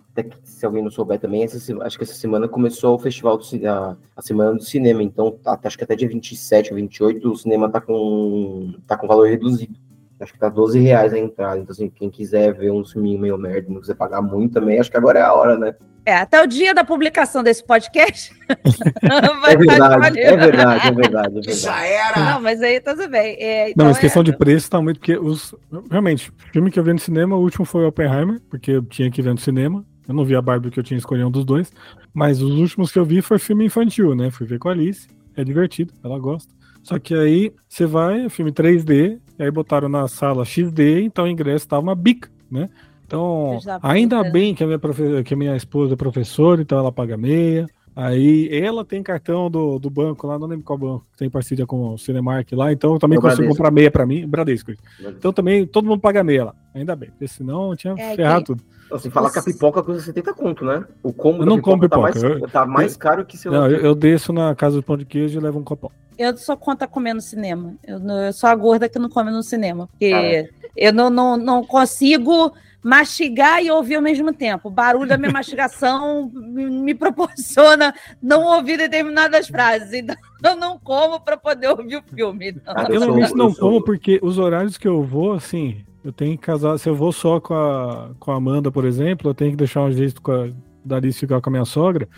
se alguém não souber também, essa, se- acho que essa semana começou o festival do a, a semana do cinema, então tá- acho que até dia 27 ou 28 o cinema tá com tá com valor reduzido. Acho que tá 12 reais a entrada. Então, assim, quem quiser ver um filminho meio merda, não quiser pagar muito também, acho que agora é a hora, né? É, até o dia da publicação desse podcast. é verdade, é verdade, é verdade, é verdade. Já era! Não, mas aí tudo bem. É, então Não, mas é- questão de preço tá muito, porque os. Realmente, o filme que eu vi no cinema, o último foi o Oppenheimer, porque eu tinha que ver no cinema. Eu não vi a Barbie que eu tinha escolhido um dos dois. Mas os últimos que eu vi foi filme infantil, né? Fui ver com a Alice. É divertido, ela gosta. Só que aí você vai, é filme 3D, e aí botaram na sala XD, então o ingresso tava uma bica, né? Então, ainda puta. bem que a, minha que a minha esposa é professora, então ela paga meia. Aí ela tem cartão do, do banco lá, não lembro qual banco, tem parceria com o Cinemark lá, então eu também consigo Bradesco. comprar meia pra mim, Bradesco. isso. Então também todo mundo paga meia lá, ainda bem, porque senão tinha É, ferrado que- tudo. Então, sem falar que a pipoca custa 70 conto, né? O combo Eu não como tá mais, pipoca, eu- tá mais caro que lá. Não, eu, eu desço na casa do pão de queijo e levo um copão. Eu sou contra comer no cinema. Eu, não- eu sou a gorda que não come no cinema. Porque Caraca. eu não, não, não consigo mastigar e ouvir ao mesmo tempo. O barulho da minha mastigação me proporciona não ouvir determinadas frases. Então, eu não como para poder ouvir o filme. Não. Cara, Eu normalmente não como porque os horários que eu vou, assim, eu tenho que casar. Se eu vou só com a, com a Amanda, por exemplo, eu tenho que deixar um jeito com a, da Alice ficar com a minha sogra.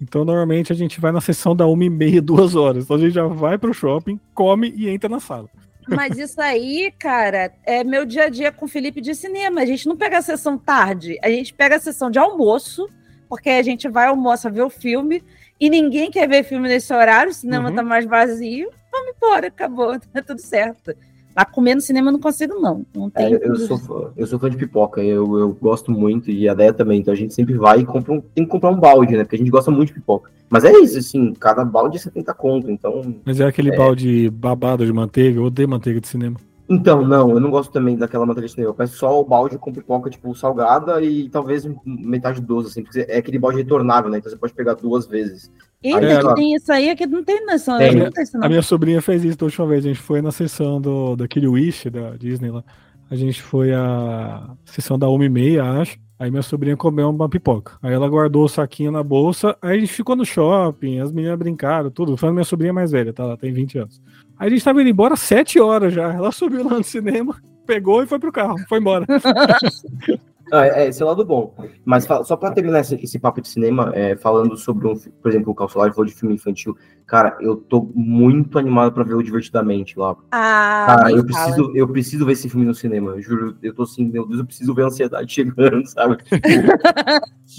Então, normalmente a gente vai na sessão da uma e meia, duas horas. Então a gente já vai pro shopping, come e entra na sala. Mas isso aí, cara, é meu dia a dia com o Felipe de cinema. A gente não pega a sessão tarde, a gente pega a sessão de almoço, porque a gente vai almoça ver o filme e ninguém quer ver filme nesse horário, o cinema Uhum. tá mais vazio. Vamos embora, acabou, tá tudo certo. Mas comer no cinema eu não consigo, não. Não É, tem. eu, eu sou fã, eu sou fã de pipoca, eu, eu gosto muito, e a Deia também, então a gente sempre vai e compra um, tem que comprar um balde, né? Porque a gente gosta muito de pipoca. Mas é isso, assim, cada balde é 70 conto, então. Mas é aquele balde babado de manteiga, eu odeio manteiga de cinema. Então, não, eu não gosto também daquela manteiga de cinema. Eu peço só o balde com pipoca, tipo, salgada e talvez metade doce, assim, porque é aquele balde retornável, né? Então você pode pegar duas vezes. Eita, É, que tem isso aí, aqui não tem noção. Tem. Não tem isso, não. A minha sobrinha fez isso da última vez. A gente foi na sessão do, daquele Wish da Disney lá. A gente foi a sessão da uma e meia, acho. Aí minha sobrinha comeu uma pipoca. Aí ela guardou o saquinho na bolsa. Aí a gente ficou no shopping, as meninas brincaram, tudo. Foi a minha sobrinha mais velha, tá? Ela tem 20 anos. Aí a gente tava indo embora às 7 horas já. Ela subiu lá no cinema, pegou e foi pro carro, foi embora. Ah, é, esse é o lado bom. Mas só pra terminar esse, esse papo de cinema, é, falando sobre um, por exemplo, o Calçolar falou de filme infantil. Cara, eu tô muito animado pra ver o Divertidamente lá. Ah, Cara, eu fala. preciso, eu preciso ver esse filme no cinema. Eu juro, eu tô assim, meu Deus, eu preciso ver a ansiedade chegando, sabe?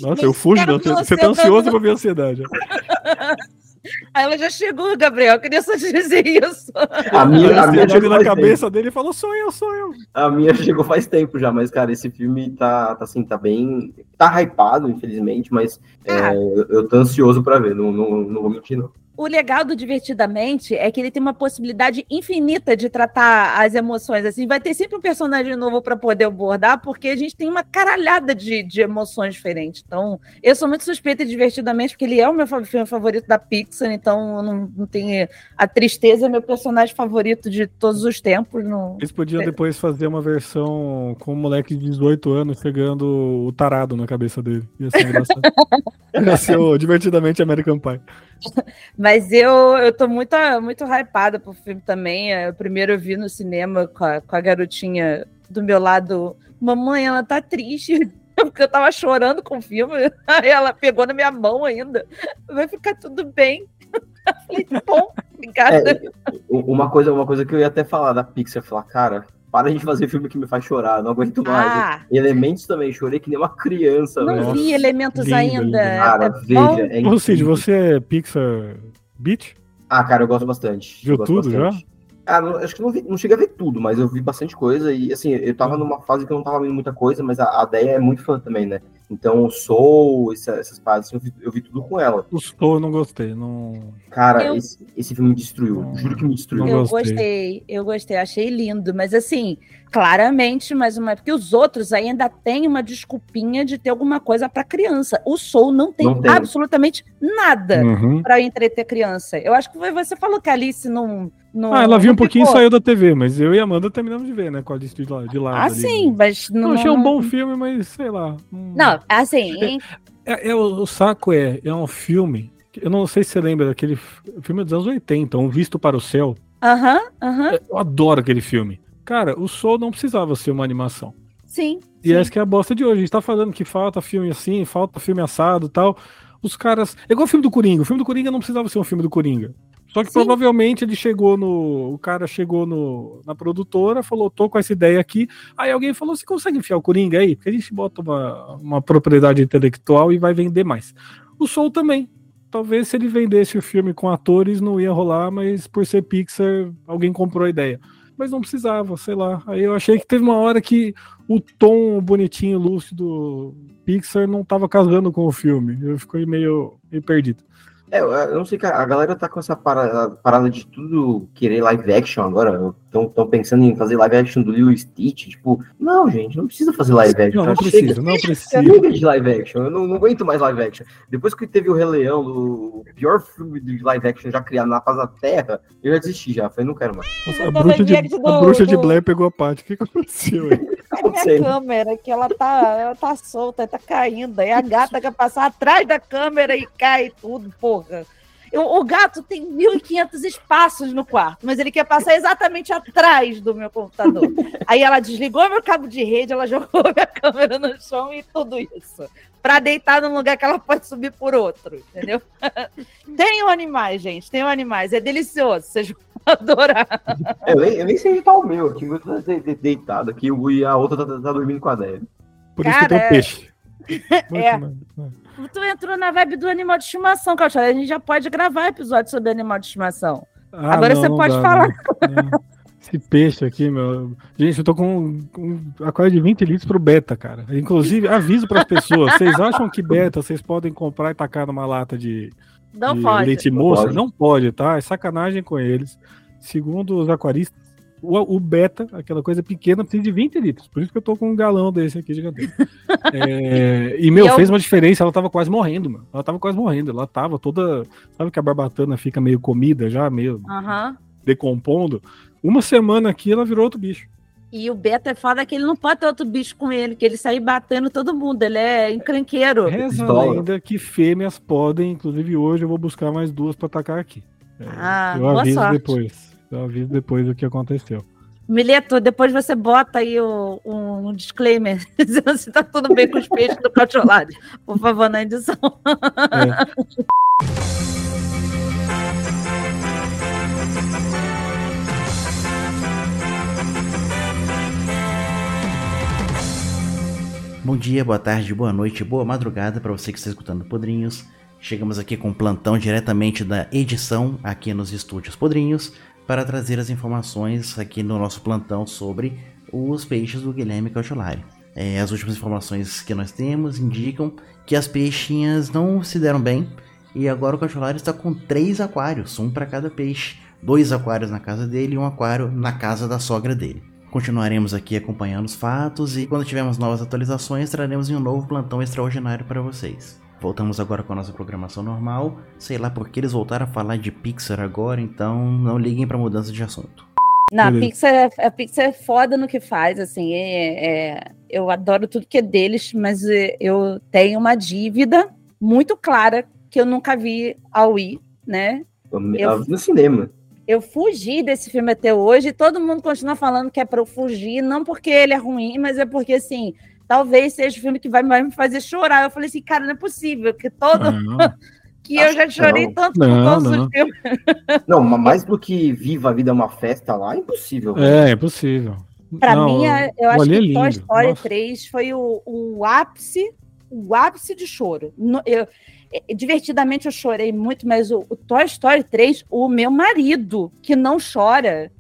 Nossa, eu fujo. Não. Você, você tá- ansioso pra ver a ansiedade. Aí ela já chegou, Gabriel. Eu queria só te dizer isso. A minha, a minha chegou na cabeça dele e falou: sou eu, sou eu. tempo. A minha chegou faz tempo já, mas, cara, esse filme tá, tá assim, tá bem. Tá hypado, infelizmente, mas é, Ah. eu, eu tô ansioso pra ver, não, não, não vou mentir, não. O legal do Divertidamente é que ele tem uma possibilidade infinita de tratar as emoções. Assim, vai ter sempre um personagem novo para poder abordar, porque a gente tem uma caralhada de, de emoções diferentes. Então, eu sou muito suspeita de Divertidamente, porque ele é o meu filme favorito da Pixar, então não, não tenho. A tristeza é meu personagem favorito de todos os tempos. Não... Eles podiam depois fazer uma versão com um moleque de 18 anos pegando o tarado na cabeça dele. Ia ser engraçado. Ia ser o divertidamente American Pie. Mas eu, eu tô muito, muito hypada pro filme também. É, O primeiro eu vi no cinema com a, com a garotinha do meu lado. Mamãe, ela tá triste. Porque eu tava chorando com o filme. Aí ela pegou na minha mão ainda. Vai ficar tudo bem. Eu falei, bom, obrigada. É, uma, coisa, uma coisa que eu ia até falar da Pixar, falar, cara, para de fazer filme que me faz chorar, não aguento mais. ah, Elementos também, chorei que nem uma criança, não velho. Vi elementos lindo, ainda. lindo. Cara, É veja, é Ô, Cid, você é Pixar Beat? Ah, cara, eu gosto bastante. Viu gosto tudo bastante. Ah, não- acho que não, vi, não cheguei a ver tudo, mas eu vi bastante coisa e, assim, eu tava numa fase que eu não tava vendo muita coisa, mas a, a Deia é muito fã também, né? Então, o Soul, essa- essas partes, assim, eu vi, eu vi tudo com ela. O Soul eu não gostei. Não... Cara, Eu- esse, esse filme me destruiu, Não- juro que me destruiu. Eu gostei. gostei. eu gostei, achei lindo, mas assim, claramente, mais uma, porque os outros ainda têm uma desculpinha de ter alguma coisa para criança. O Soul não tem, Não tem. absolutamente nada Uhum. para entreter criança. Eu acho que você falou que a Alice não, não Ah, ela viu um pouquinho e ficou. saiu da TV, mas eu e a Amanda terminamos de ver, né? Com a Alice de, de lado. Ah, ali. sim, mas não. Eu achei um bom filme, mas sei lá. hum. Não, assim, em- É, é o, o saco é, é um filme. Eu não sei se você lembra daquele filme dos anos 80, Um Visto para o Céu. aham, aham. Eu adoro aquele filme. Cara, o Soul não precisava ser uma animação. Sim. E sim. essa que é a bosta de hoje. A gente tá falando que falta filme assim, falta filme assado e tal. Os caras. É igual o filme do Coringa. O filme do Coringa não precisava ser um filme do Coringa. Só que Sim. provavelmente ele chegou no. O cara chegou no, na produtora, falou, tô com essa ideia aqui. Aí alguém falou: você consegue enfiar o Coringa aí? Porque a gente bota uma, uma propriedade intelectual e vai vender mais. O Soul também. Talvez se ele vendesse o filme com atores não ia rolar, mas por ser Pixar, alguém comprou a ideia. Mas não precisava, sei lá. Aí eu achei que teve uma hora que o tom bonitinho, lúcido Pixar não tava casando com o filme. Eu fiquei meio, meio perdido. É, eu não sei, cara, a galera tá com essa parada, parada de tudo querer live action agora. Estão pensando em fazer live action do Lil Stitch. Tipo, não, gente, não precisa fazer live action. Não, não já chega. precisa, não precisa. Chega de live action, eu não, não aguento mais live action. Depois que teve o Rei Leão, o pior filme de live action já criado na face da Terra, eu já desisti já. Falei, não quero mais. Nossa, a bruxa, de, a do- bruxa de Blair pegou a parte. O que, que aconteceu aí? É minha Sei. câmera, que ela tá, ela tá solta, tá caindo. Aí a gata quer passar atrás da câmera e cai tudo, porra. Eu- o gato tem 1.500 espaços no quarto, mas ele quer passar exatamente atrás do meu computador. Aí ela desligou meu cabo de rede, ela jogou minha câmera no chão e tudo isso. Pra deitar num lugar que ela pode subir por outro, entendeu? Tenham animais, gente, tenham animais. É delicioso, vocês vão adorar. É, eu, nem, eu nem sei onde tá o meu aqui. O meu tá de- de- deitado aqui e a outra tá, tá- dormindo com a Débora. Por isso que Cara, tem o peixe. Muito É. né? Tu entrou na vibe do animal de estimação, Cautelar. A gente já pode gravar episódio sobre animal de estimação. Ah, Agora não, você não pode dá, falar. não. Esse peixe aqui, meu. Gente, eu tô com um, aquário de 20 litros pro beta, cara. Inclusive, aviso pras pessoas: vocês acham que beta vocês podem comprar e tacar numa lata de, Não de pode. leite moça? pode. Não pode, tá? É sacanagem com eles. Segundo os aquaristas, o, o beta, aquela coisa pequena, precisa de 20 litros. Por isso que eu tô com um galão desse aqui gigantesco. É, e, meu, E eu- fez uma diferença. Ela tava quase morrendo, mano. Ela tava quase morrendo. Ela tava toda. Sabe que a barbatana fica meio comida já, meio Aham. decompondo. Uma semana aqui ela virou outro bicho. E o Beta é foda que ele não pode ter outro bicho com ele, que ele sai batendo todo mundo. Ele é encrenqueiro. Reza a pistola. lenda que fêmeas podem, inclusive hoje eu vou buscar mais duas pra atacar aqui. É, Ah, eu boa aviso sorte. depois. Eu aviso depois do que aconteceu. Mileto, depois você bota aí o, um, disclaimer dizendo se tá tudo bem com os peixes do Cautiolari. Por favor, na edição. É, Bom dia, boa tarde, boa noite, boa madrugada para você que está escutando Podrinhos. Chegamos aqui com um plantão diretamente da edição aqui nos estúdios Podrinhos para trazer as informações aqui no nosso plantão sobre os peixes do Guilherme Cautiolari. É, as últimas informações que nós temos indicam que as peixinhas não se deram bem e agora o Cautiolari está com três aquários, um para cada peixe. Dois aquários na casa dele e um aquário na casa da sogra dele. Continuaremos aqui acompanhando os fatos e quando tivermos novas atualizações, traremos um novo plantão extraordinário para vocês. Voltamos agora com a nossa programação normal. Sei lá porque eles voltaram a falar de Pixar agora, então não liguem para mudança de assunto. Não, a. Pixar, é- a Pixar é foda no que faz, assim, é, é- eu adoro tudo que é deles, mas é, eu tenho uma dívida muito clara que eu nunca vi ao ir, né? Eu- No cinema. Eu fugi desse filme até hoje, e todo mundo continua falando que é para eu fugir, não porque ele é ruim, mas é porque, assim, talvez seja o filme que vai, vai me fazer chorar. Eu falei assim, cara, não é possível, que todo não, que eu já chorei não. tanto Não, com todos não. os filmes. Não, mas mais do que Viva a Vida é uma festa lá, é impossível. é, é possível. Pra Não, mim, é- eu acho que é Toy. Story Nossa. 3 foi o, o ápice, o ápice de choro. No- eu- é, divertidamente eu chorei muito, mas o, o Toy Story 3, o meu marido, que não chora,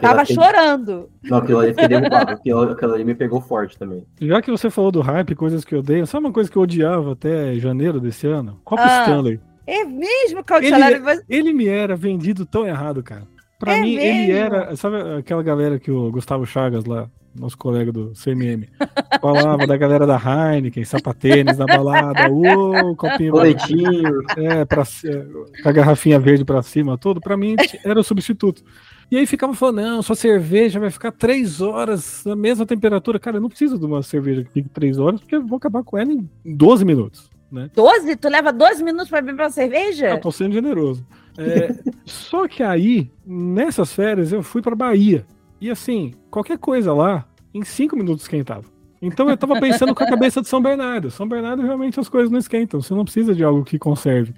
Tava que- chorando. Não, aquilo ali fiquei derrubado. Aquilo, aquilo ali me pegou forte também. Já que você falou do hype, coisas que eu odeio, sabe uma coisa que eu odiava até janeiro desse ano? Copo Ah. Stanley. É mesmo, Cautelari? Você- Ele me era vendido tão errado, cara. Pra É mim, ele mesmo? era. Sabe aquela galera que o Gustavo Chagas lá, nosso colega do CMM, falava da galera da Heineken, sapatênis na balada, ô, copinho. Boletinho. É, pra, é, com a garrafinha verde pra cima, tudo, pra mim era o substituto. E aí ficava falando, não, sua cerveja vai ficar três horas na mesma temperatura. Cara, eu não preciso de uma cerveja que fique três horas, porque eu vou acabar com ela em 12 minutos, né? 12? Tu leva 12 minutos pra beber uma cerveja? Eu tô sendo generoso. É, só que aí, nessas férias, eu fui pra Bahia. E assim, qualquer coisa lá, em cinco minutos esquentava. Então eu tava pensando com a cabeça de São Bernardo. São Bernardo realmente as coisas não esquentam, você não precisa de algo que conserve.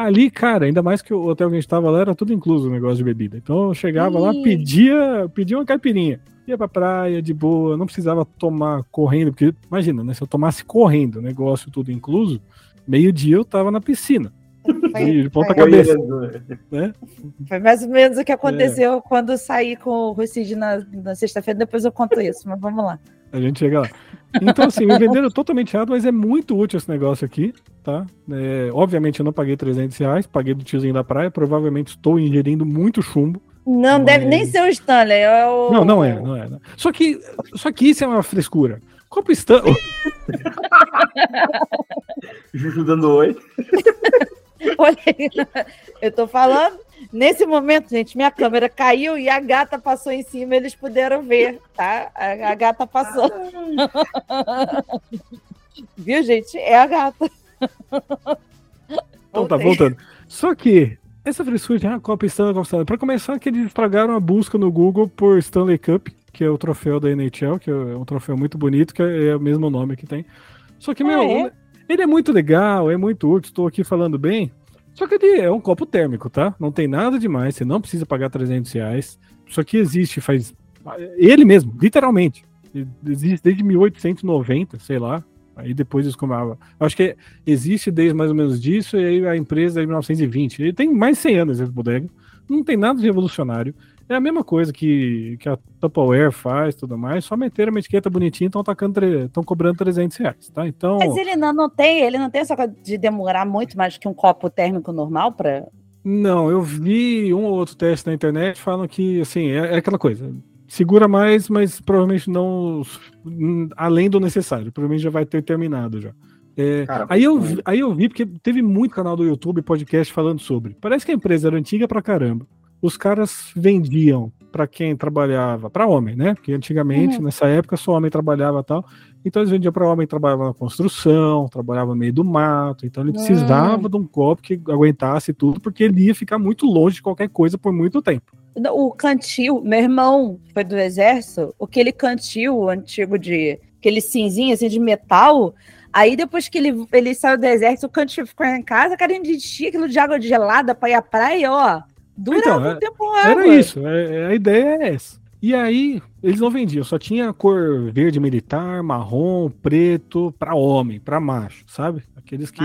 Ali, cara, ainda mais que o hotel que a gente tava lá era tudo incluso o negócio de bebida. Então eu chegava lá, pedia, pedia uma caipirinha. Ia pra praia de boa, não precisava tomar correndo, porque imagina, né? Se eu tomasse correndo, negócio tudo incluso, meio-dia eu tava na piscina. Foi, de ponta foi- cabeça, né? foi mais ou menos o que aconteceu quando eu saí com o Rucid na, na sexta-feira. Depois eu conto isso, mas vamos lá. A gente chega lá. Então, assim, me venderam totalmente errado, mas é muito útil esse negócio aqui, tá? É, obviamente eu não paguei 300 reais, paguei do tiozinho da praia, provavelmente estou ingerindo muito chumbo. Não Mas- deve nem ser o Stanley. É o... Não, não é, não é. não. Só que, só que isso é uma frescura. Copo Stanley. Juju dando oi. Olha aí. Eu tô falando. Nesse momento, gente, minha câmera caiu e a gata passou em cima, eles puderam ver, tá? A, a gata passou. Viu, gente? É a gata. Então tá, voltando. Só que essa frescura de ah, Copa Stanley, Copa Stanley. Pra começar, que eles estragaram a busca no Google por Stanley Cup, que é o troféu da NHL, que é um troféu muito bonito, que é o mesmo nome que tem. Só que, Ah, meu, é? Ele é muito legal, é muito útil, estou aqui falando bem. Só que ele é um copo térmico, tá? Não tem nada demais, você não precisa pagar 300 reais. Isso aqui existe faz. Ele mesmo, literalmente. Existe desde 1890, sei lá. Aí depois eles comavam. Acho que existe desde mais ou menos disso, e aí a empresa é de 1920. Ele tem mais de 100 anos esse bodega. Não tem nada de revolucionário. É a mesma coisa que, que a Tupperware faz tudo mais, só meteram uma etiqueta bonitinha e estão estão cobrando 300 reais, tá? Então. Mas ele não, não tem, ele não tem essa coisa de demorar muito mais que um copo térmico normal para. Não, eu vi um ou outro teste na internet falam que, assim, é, é aquela coisa. Segura mais, mas provavelmente não além do necessário. Provavelmente já vai ter terminado já. É, Cara, aí, eu, vi- aí eu vi, porque teve muito canal do YouTube, podcast falando sobre. Parece que a empresa era antiga pra caramba. Os caras vendiam pra quem trabalhava, pra homem, né? Porque antigamente, Uhum. nessa época, só homem trabalhava e tal. Então eles vendiam pra homem que trabalhava na construção, trabalhava no meio do mato. Então ele precisava de um copo que aguentasse tudo, porque ele ia ficar muito longe de qualquer coisa por muito tempo. O cantil, meu irmão foi do exército, aquele cantil antigo de. aquele cinzinho assim de metal. Aí depois que ele, ele saiu do exército, o cantil ficou em casa, cara, ele enchia aquilo de água gelada pra ir à praia, ó. Durava Então, um é- tempo água. Era isso, é- é- a ideia é essa. E aí, eles não vendiam, só tinha a cor verde militar, marrom, preto, pra homem, pra macho, sabe? Aqueles que.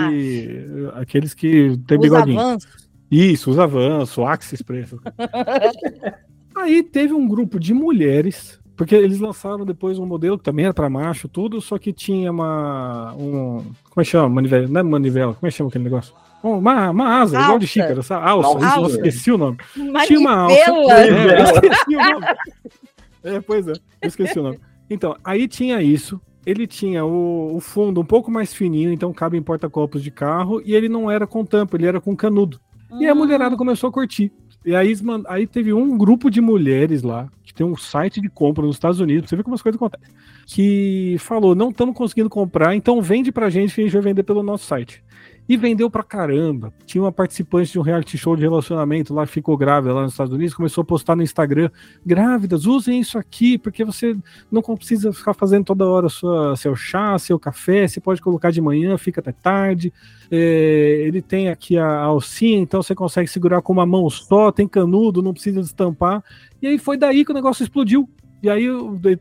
Aqueles que tem Os bigodinho. avanços. Isso, os avanços, Axis preto. Aí teve um grupo de mulheres, porque eles lançaram depois um modelo que também era pra macho, tudo, só que tinha uma. Um, como é que chama? Manivela, não é manivela, como é que chama aquele negócio? Uma, uma asa, igual de xícara, sabe? Alça, Alça. nossa, esqueci o nome. Tinha uma alça. É, eu esqueci o nome. É, pois é, eu esqueci o nome. Então, aí tinha isso. Ele tinha o, o fundo um pouco mais fininho, então cabe em porta-copos de carro, e ele não era com tampa, ele era com canudo. E a mulherada começou a curtir. E aí, aí teve um grupo de mulheres lá, que tem um site de compra nos Estados Unidos, você ver como as coisas acontecem, que falou: não estamos conseguindo comprar, então vende pra gente que a gente vai vender pelo nosso site. E vendeu pra caramba. Tinha uma participante de um reality show de relacionamento lá, que ficou grávida lá nos Estados Unidos, começou a postar no Instagram: grávidas, usem isso aqui, porque você não precisa ficar fazendo toda hora sua, seu chá, seu café, você pode colocar de manhã, fica até tarde. É, ele tem aqui a, alcinha, então você consegue segurar com uma mão só, tem canudo, não precisa destampar. E aí foi daí que o negócio explodiu. E aí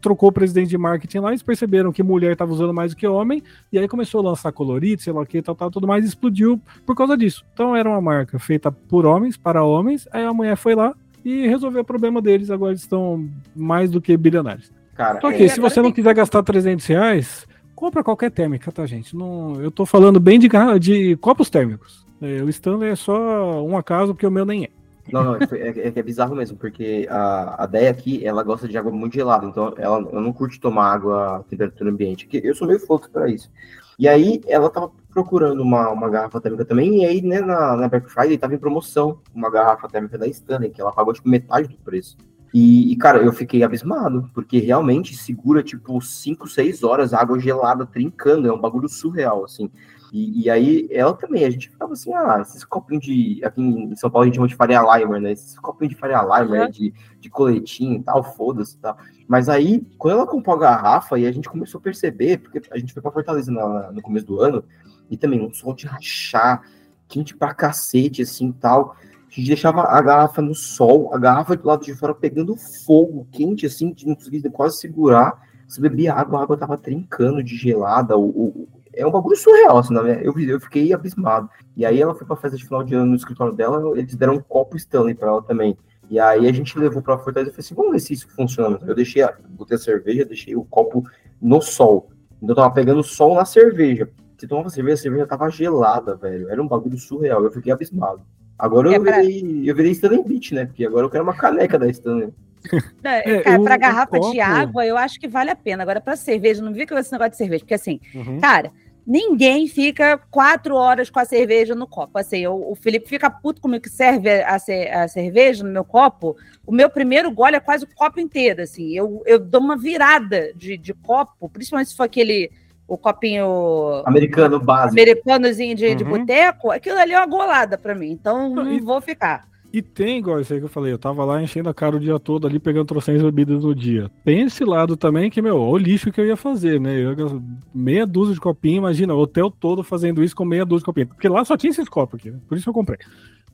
trocou o presidente de marketing lá, eles perceberam que mulher estava usando mais do que homem, e aí começou a lançar colorido, sei lá o que, tal, tal, tudo mais, e explodiu por causa disso. Então era uma marca feita por homens, para homens, aí a mulher foi lá e resolveu o problema deles, agora eles estão mais do que bilionários. Cara, Só é- que se você não quiser gastar 300 reais, compra qualquer térmica, tá, gente? Não, eu tô falando bem de, de copos térmicos. É, o Stanley é só um acaso, porque o meu nem é. Não, não, é, é, é bizarro mesmo, porque a, a Deia aqui, ela gosta de água muito gelada, então ela, não curte tomar água a temperatura ambiente, que eu sou meio fofo pra isso. E aí, ela tava procurando uma, uma garrafa térmica também, e aí, né, na, na Black Friday tava em promoção uma garrafa térmica da Stanley, que ela pagou, tipo, metade do preço. E, e, cara, eu fiquei abismado, porque realmente segura, tipo, 5, 6 horas água gelada trincando, é um bagulho surreal, assim. E, e, aí ela também, a gente ficava assim, ah, esses copinhos de. Aqui em São Paulo a gente chama de Faria Limer, né? Esses copinhos de Faria Limer, uhum. de, de coletinho e tal, foda-se e tal. Mas aí, quando ela comprou a garrafa e a gente começou a perceber, porque a gente foi pra Fortaleza na, no começo do ano, e também um sol de rachar, quente pra cacete, assim tal. A gente deixava a garrafa no sol, a garrafa do lado de fora pegando fogo, quente, assim, de não conseguia quase segurar. Você bebia água, a água tava trincando de gelada. O, o, é um bagulho surreal, assim, né? eu, eu fiquei abismado. E aí ela foi pra festa de final de ano no escritório dela, eles deram um copo Stanley pra ela também. E aí a gente levou pra Fortaleza e falei assim, vamos ver se isso funciona. Eu deixei, a, botei a cerveja, deixei o copo no sol. Então eu tava pegando sol na cerveja. Você tomava cerveja, a cerveja tava gelada, velho. Era um bagulho surreal, eu fiquei abismado. Agora eu, é pra... virei, eu virei Stanley Beach, né? Porque agora eu quero uma caneca da Stanley. É, cara, para garrafa de água, eu acho que vale a pena. Agora, para cerveja, não vi que esse negócio de cerveja, porque assim, uhum. cara, ninguém fica quatro horas com a cerveja no copo. Assim, o, o Felipe fica puto comigo que serve a, a, cerveja no meu copo. O meu primeiro gole é quase o copo inteiro, assim. Eu, eu dou uma virada de, de copo, principalmente se for aquele o copinho americano básico, americanozinho de, uhum. de boteco, aquilo ali é uma golada para mim. Então não vou ficar. E tem, igual isso aí que eu falei, eu tava lá enchendo a cara o dia todo ali, pegando trocentas bebidas no dia. Tem esse lado também que, meu, o lixo que eu ia fazer, né? Eu, meia dúzia de copinho, imagina, o hotel todo fazendo isso com meia dúzia de copinho. Porque lá só tinha esses copos aqui, né? Por isso eu comprei.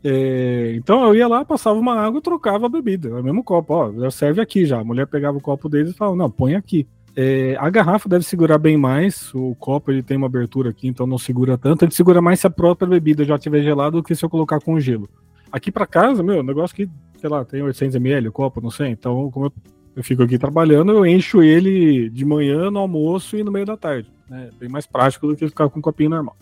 É, então eu ia lá, passava uma água e trocava a bebida. É o mesmo copo, ó, serve aqui já. A mulher pegava o copo deles e falava, não, põe aqui. É, a garrafa deve segurar bem mais. O copo ele tem uma abertura aqui, então não segura tanto. Ele segura mais se a própria bebida já estiver gelada do que se eu colocar com gelo. Aqui para casa, meu, negócio que, sei lá, tem 800 ml o copo, não sei. Então, como eu, eu, fico aqui trabalhando, eu encho ele de manhã, no almoço e no meio da tarde. Né? Bem mais prático do que ficar com um copinho normal.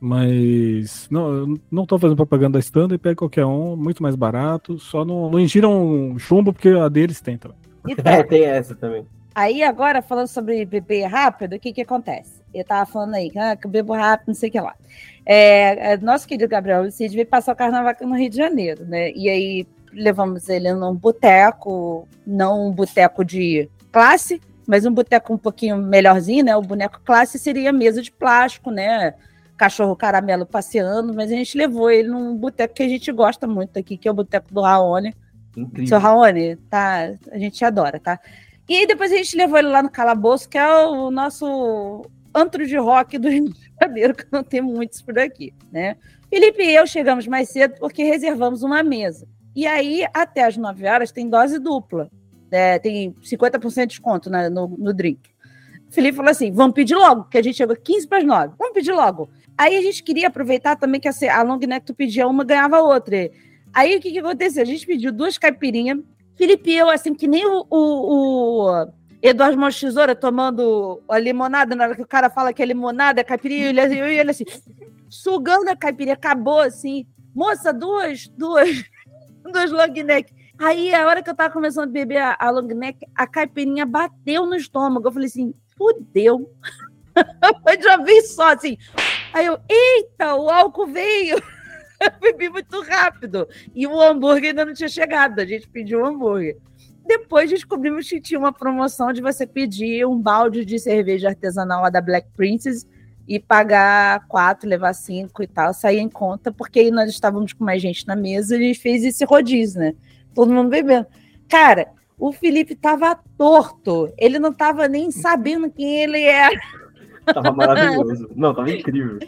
Mas não, não tô fazendo propaganda da Stand e pega qualquer um, muito mais barato. Só não, não ingiram chumbo, porque a deles tem também. É, tem essa também. Aí agora, falando sobre beber rápido, o que que acontece? Eu tava falando aí, ah, que eu bebo rápido, não sei o que lá. É, é, nosso querido Gabriel Cid veio passar o carnaval aqui no Rio de Janeiro, né? E aí levamos ele num boteco, não um boteco de classe, mas um boteco um pouquinho melhorzinho, né? O boneco classe seria mesa de plástico, né? Cachorro caramelo passeando, mas a gente levou ele num boteco que a gente gosta muito aqui, que é o boteco do Raoni. Incrível. Seu Raoni, tá? A gente adora, tá? E aí depois a gente levou ele lá no Calabouço, que é o nosso antro de rock do Rio de Janeiro, que não tem muitos por aqui, né? Felipe e eu chegamos mais cedo porque reservamos uma mesa. E aí, até as 9 horas, tem dose dupla. É, tem 50% de desconto né, no, no drink. Felipe falou assim: vamos pedir logo, que a gente chegou 15 para as 9. Vamos pedir logo. Aí a gente queria aproveitar também que a, a long neck tu pedia uma, ganhava outra. Aí o que, que aconteceu? A gente pediu duas caipirinhas Felipe eu, assim, que nem o, o, o Eduardo Mãos Tesoura tomando a limonada, na hora que o cara fala que é limonada, é caipirinha, ele, eu e ele assim, sugando a caipirinha, acabou assim. Moça, duas, duas, duas long neck. Aí, a hora que eu tava começando a beber a, a long neck, a caipirinha bateu no estômago. Eu falei assim, fudeu. De uma vez só, assim. Aí eu, eita, o álcool veio. eu bebi muito rápido. E o hambúrguer ainda não tinha chegado. A gente pediu um hambúrguer. Depois descobrimos que tinha uma promoção de você pedir um balde de cerveja artesanal lá da Black Princess e pagar quatro, levar cinco e tal, sair em conta, porque aí nós estávamos com mais gente na mesa e a gente fez esse rodízio, né? Todo mundo bebendo. Cara, o Felipe tava torto, ele não tava nem sabendo quem ele era. Tava maravilhoso. Não, tava incrível.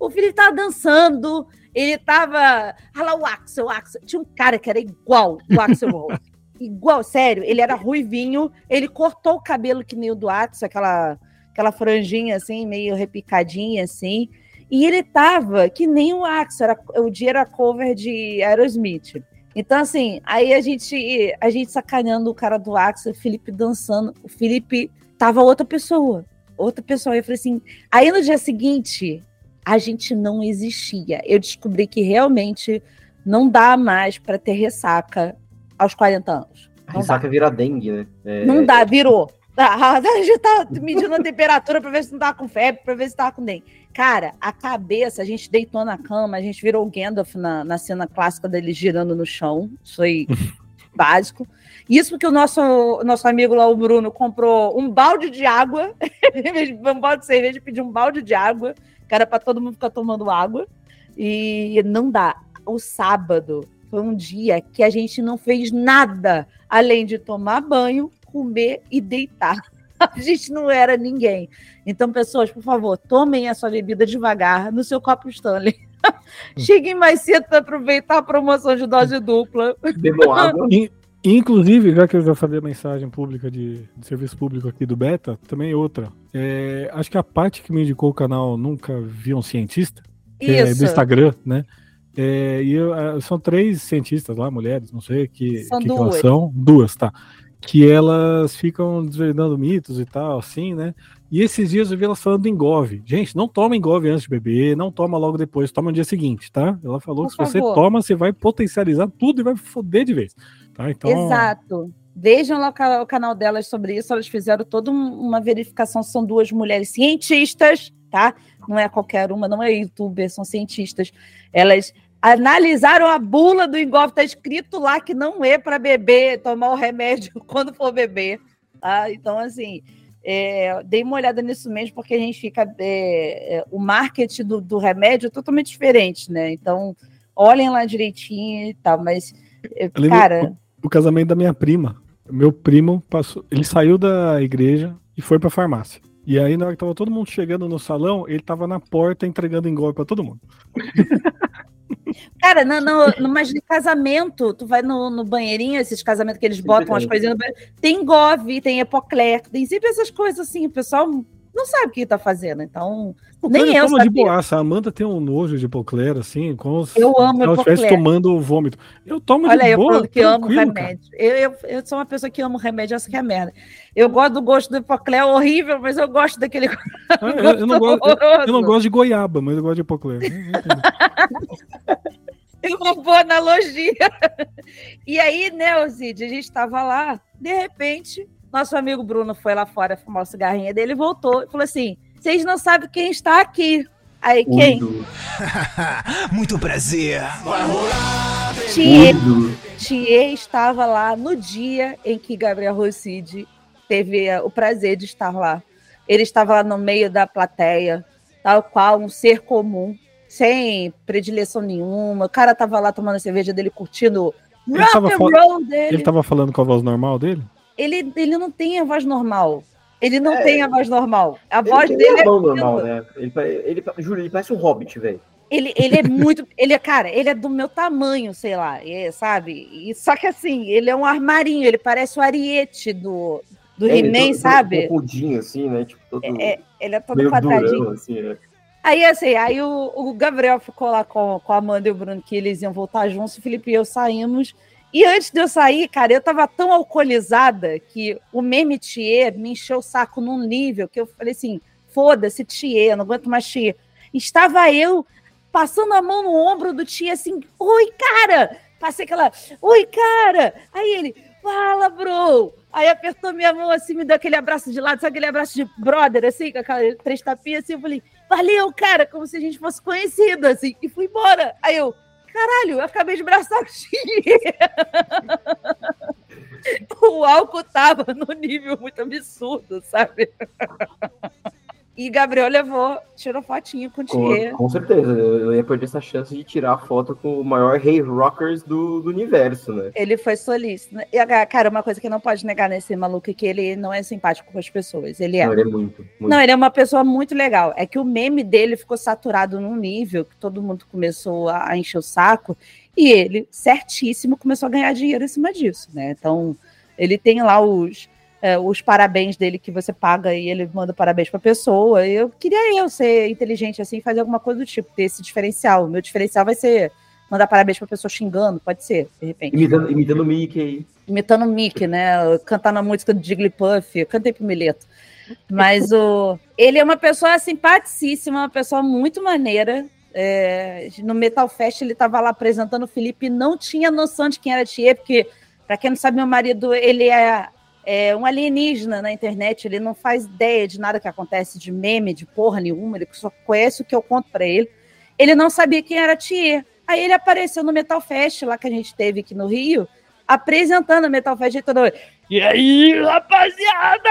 O Felipe tava dançando, ele tava. Olha lá o Axel, o Axel. Tinha um cara que era igual o Axel Rose. Igual, sério. Ele era ruivinho, ele cortou o cabelo que nem o do Axel, aquela, aquela franjinha assim, meio repicadinha assim. E ele tava que nem o Axel, era, o dia era cover de Aerosmith. Então, assim, aí a gente, a gente sacaneando o cara do Axel, o Felipe dançando. O Felipe tava outra pessoa outra pessoa. Eu falei assim. Aí no dia seguinte, a gente não existia. Eu descobri que realmente não dá mais para ter ressaca aos 40 anos. Não ressaca dá. vira dengue, né? É... Não dá, virou. A gente tá medindo a temperatura para ver se não tá com febre, para ver se tá com dengue. Cara, a cabeça, a gente deitou na cama, a gente virou o Gandalf na, na cena clássica dele girando no chão. Isso foi básico. Isso porque o nosso, nosso amigo lá, o Bruno, comprou um balde de água, um balde de cerveja, pediu um balde de água, que era pra todo mundo ficar tomando água. E não dá. O sábado foi um dia que a gente não fez nada além de tomar banho, comer e deitar. A gente não era ninguém. Então, pessoas, por favor, tomem a sua bebida devagar no seu copo Stanley. Cheguem mais cedo para aproveitar a promoção de dose dupla. Bebam água. In- Inclusive, já que eu já falei a mensagem pública de, de serviço público aqui do Beta, também outra. É, acho que a parte que me indicou o canal Nunca Vi um Cientista, que é Isso. do Instagram, né? É, e eu, ah, são três cientistas lá, mulheres, não sei que, São que, que elas duas. são. Duas, tá. Que elas ficam desvendando mitos e tal, assim, né? E esses dias eu vi elas falando do engove. Gente, não toma engove antes de beber, não toma logo depois, toma no dia seguinte, tá? Ela falou Por que se você favor. toma, você vai potencializar tudo e vai foder de vez. Tá? Então, Exato. Vejam lá o ca- o canal delas sobre isso. Elas fizeram toda um- uma verificação. São duas mulheres cientistas, tá? Não é qualquer uma, não é youtuber, são cientistas. Elas analisaram a bula do engolfe. Está escrito lá que não é para beber, tomar o remédio quando for beber. Tá? Então, assim, é, dei uma olhada nisso mesmo, porque a gente fica. é, é, o marketing do, do remédio é totalmente diferente, né? Então, olhem lá direitinho e tal, mas. é, Cara, o casamento da minha prima. Meu primo passou, ele saiu da igreja e foi pra farmácia. E aí, na hora que tava todo mundo chegando no salão, ele tava na porta entregando engolpe pra todo mundo. Cara, não, não, não, mas de casamento, tu vai no, no banheirinho, esses casamentos que eles botam as coisinhas no banheiro, tem Gove, tem Epocler, tem sempre essas coisas assim, o pessoal não sabe o que tá fazendo, então Nem eu toma de sabia. boaça. A Amanda tem um nojo de hipoclera, assim, como se Eu amo ela estivesse tomando vômito. Eu tomo Olha, de eu boa, falando que amo remédio. Eu, eu, eu sou uma pessoa que amo remédio, essa que é a merda. Eu gosto do gosto do Epocler, é horrível, mas eu gosto daquele Ah, eu, eu não gosto, eu, eu não gosto de goiaba, mas eu gosto de hipoclera. Eu. É uma boa analogia. E aí, né, Osídio, a gente estava lá, de repente, nosso amigo Bruno foi lá fora fumar o cigarrinho dele, voltou e falou assim: vocês não sabem quem está aqui. Aí, quem? Muito prazer. Thier. estava lá no dia em que Gabriel Rossidi teve eh, o prazer de estar lá. Ele estava lá no meio da plateia, tal qual um ser comum, sem predileção nenhuma. O cara estava lá tomando a cerveja dele, curtindo o Ele rock and roll dele. Ele tava falando com a voz normal dele? Ele, ele não tem a voz normal. Ele não É. tem a voz normal. A voz dele é. normal, né? Ele, ele, juro, ele parece um hobbit, velho. Ele, ele é muito. Ele é, cara, ele é do meu tamanho, sei lá, é, sabe? E, só que assim, ele é um armarinho, ele parece o Ariete do, do É, ele He-Man, sabe? todo Popudinho, assim, né? Tipo, todo É, ele é todo quadradinho. durão, assim, né? Aí, assim, aí o, o Gabriel ficou lá com, com a Amanda e o Bruno, que eles iam voltar juntos, o Felipe e eu saímos. E antes de eu sair, cara, eu tava tão alcoolizada que o meme Thier me encheu o saco num nível que eu falei assim: foda-se, Thier, não aguento mais Thier. Estava eu passando a mão no ombro do Thier assim: oi, cara! Passei aquela, oi, cara! Aí ele, fala, bro! Aí apertou minha mão assim, me deu aquele abraço de lado, sabe aquele abraço de brother, assim, com aquela três tapinhas assim, eu falei, valeu, cara, como se a gente fosse conhecido, assim, e fui embora. Aí eu, caralho, eu acabei de abraçar o Thier. o álcool tava num nível muito absurdo, sabe? E Gabriel levou, tirou fotinho com o Thier. Com, com certeza, eu, ia perder essa chance de tirar a foto com o maior rei rockers do, do universo, né? Ele foi solícito. né? E, ah, cara, uma coisa que não pode negar nesse maluco é que ele não é simpático com as pessoas. Ele é. Não, ele é muito, muito. Não, ele é uma pessoa muito legal. É que o meme dele ficou saturado num nível que todo mundo começou a encher o saco e ele, certíssimo, começou a ganhar dinheiro em cima disso, né? Então, ele tem lá os, é, os parabéns dele que você paga e ele manda parabéns pra pessoa. Eu queria eu ser inteligente assim, fazer alguma coisa do tipo, ter esse diferencial. O meu diferencial vai ser mandar parabéns pra pessoa xingando, pode ser, de repente. Imitando, imitando o Mickey. Imitando o Mickey, né? Cantando a música do Jigglypuff. Cantei pro Mileto. Mas o... ele é uma pessoa simpaticíssima, uma pessoa muito maneira. É, no Metal Fest ele estava lá apresentando o Felipe e não tinha noção de quem era Thier, porque, para quem não sabe, meu marido ele é, é um alienígena na internet, ele não faz ideia de nada que acontece, de meme, de porra nenhuma, ele só conhece o que eu conto para ele. Ele não sabia quem era Thier. Aí ele apareceu no Metal Fest, lá que a gente teve aqui no Rio, apresentando o Metal Fest e todo E aí, rapaziada?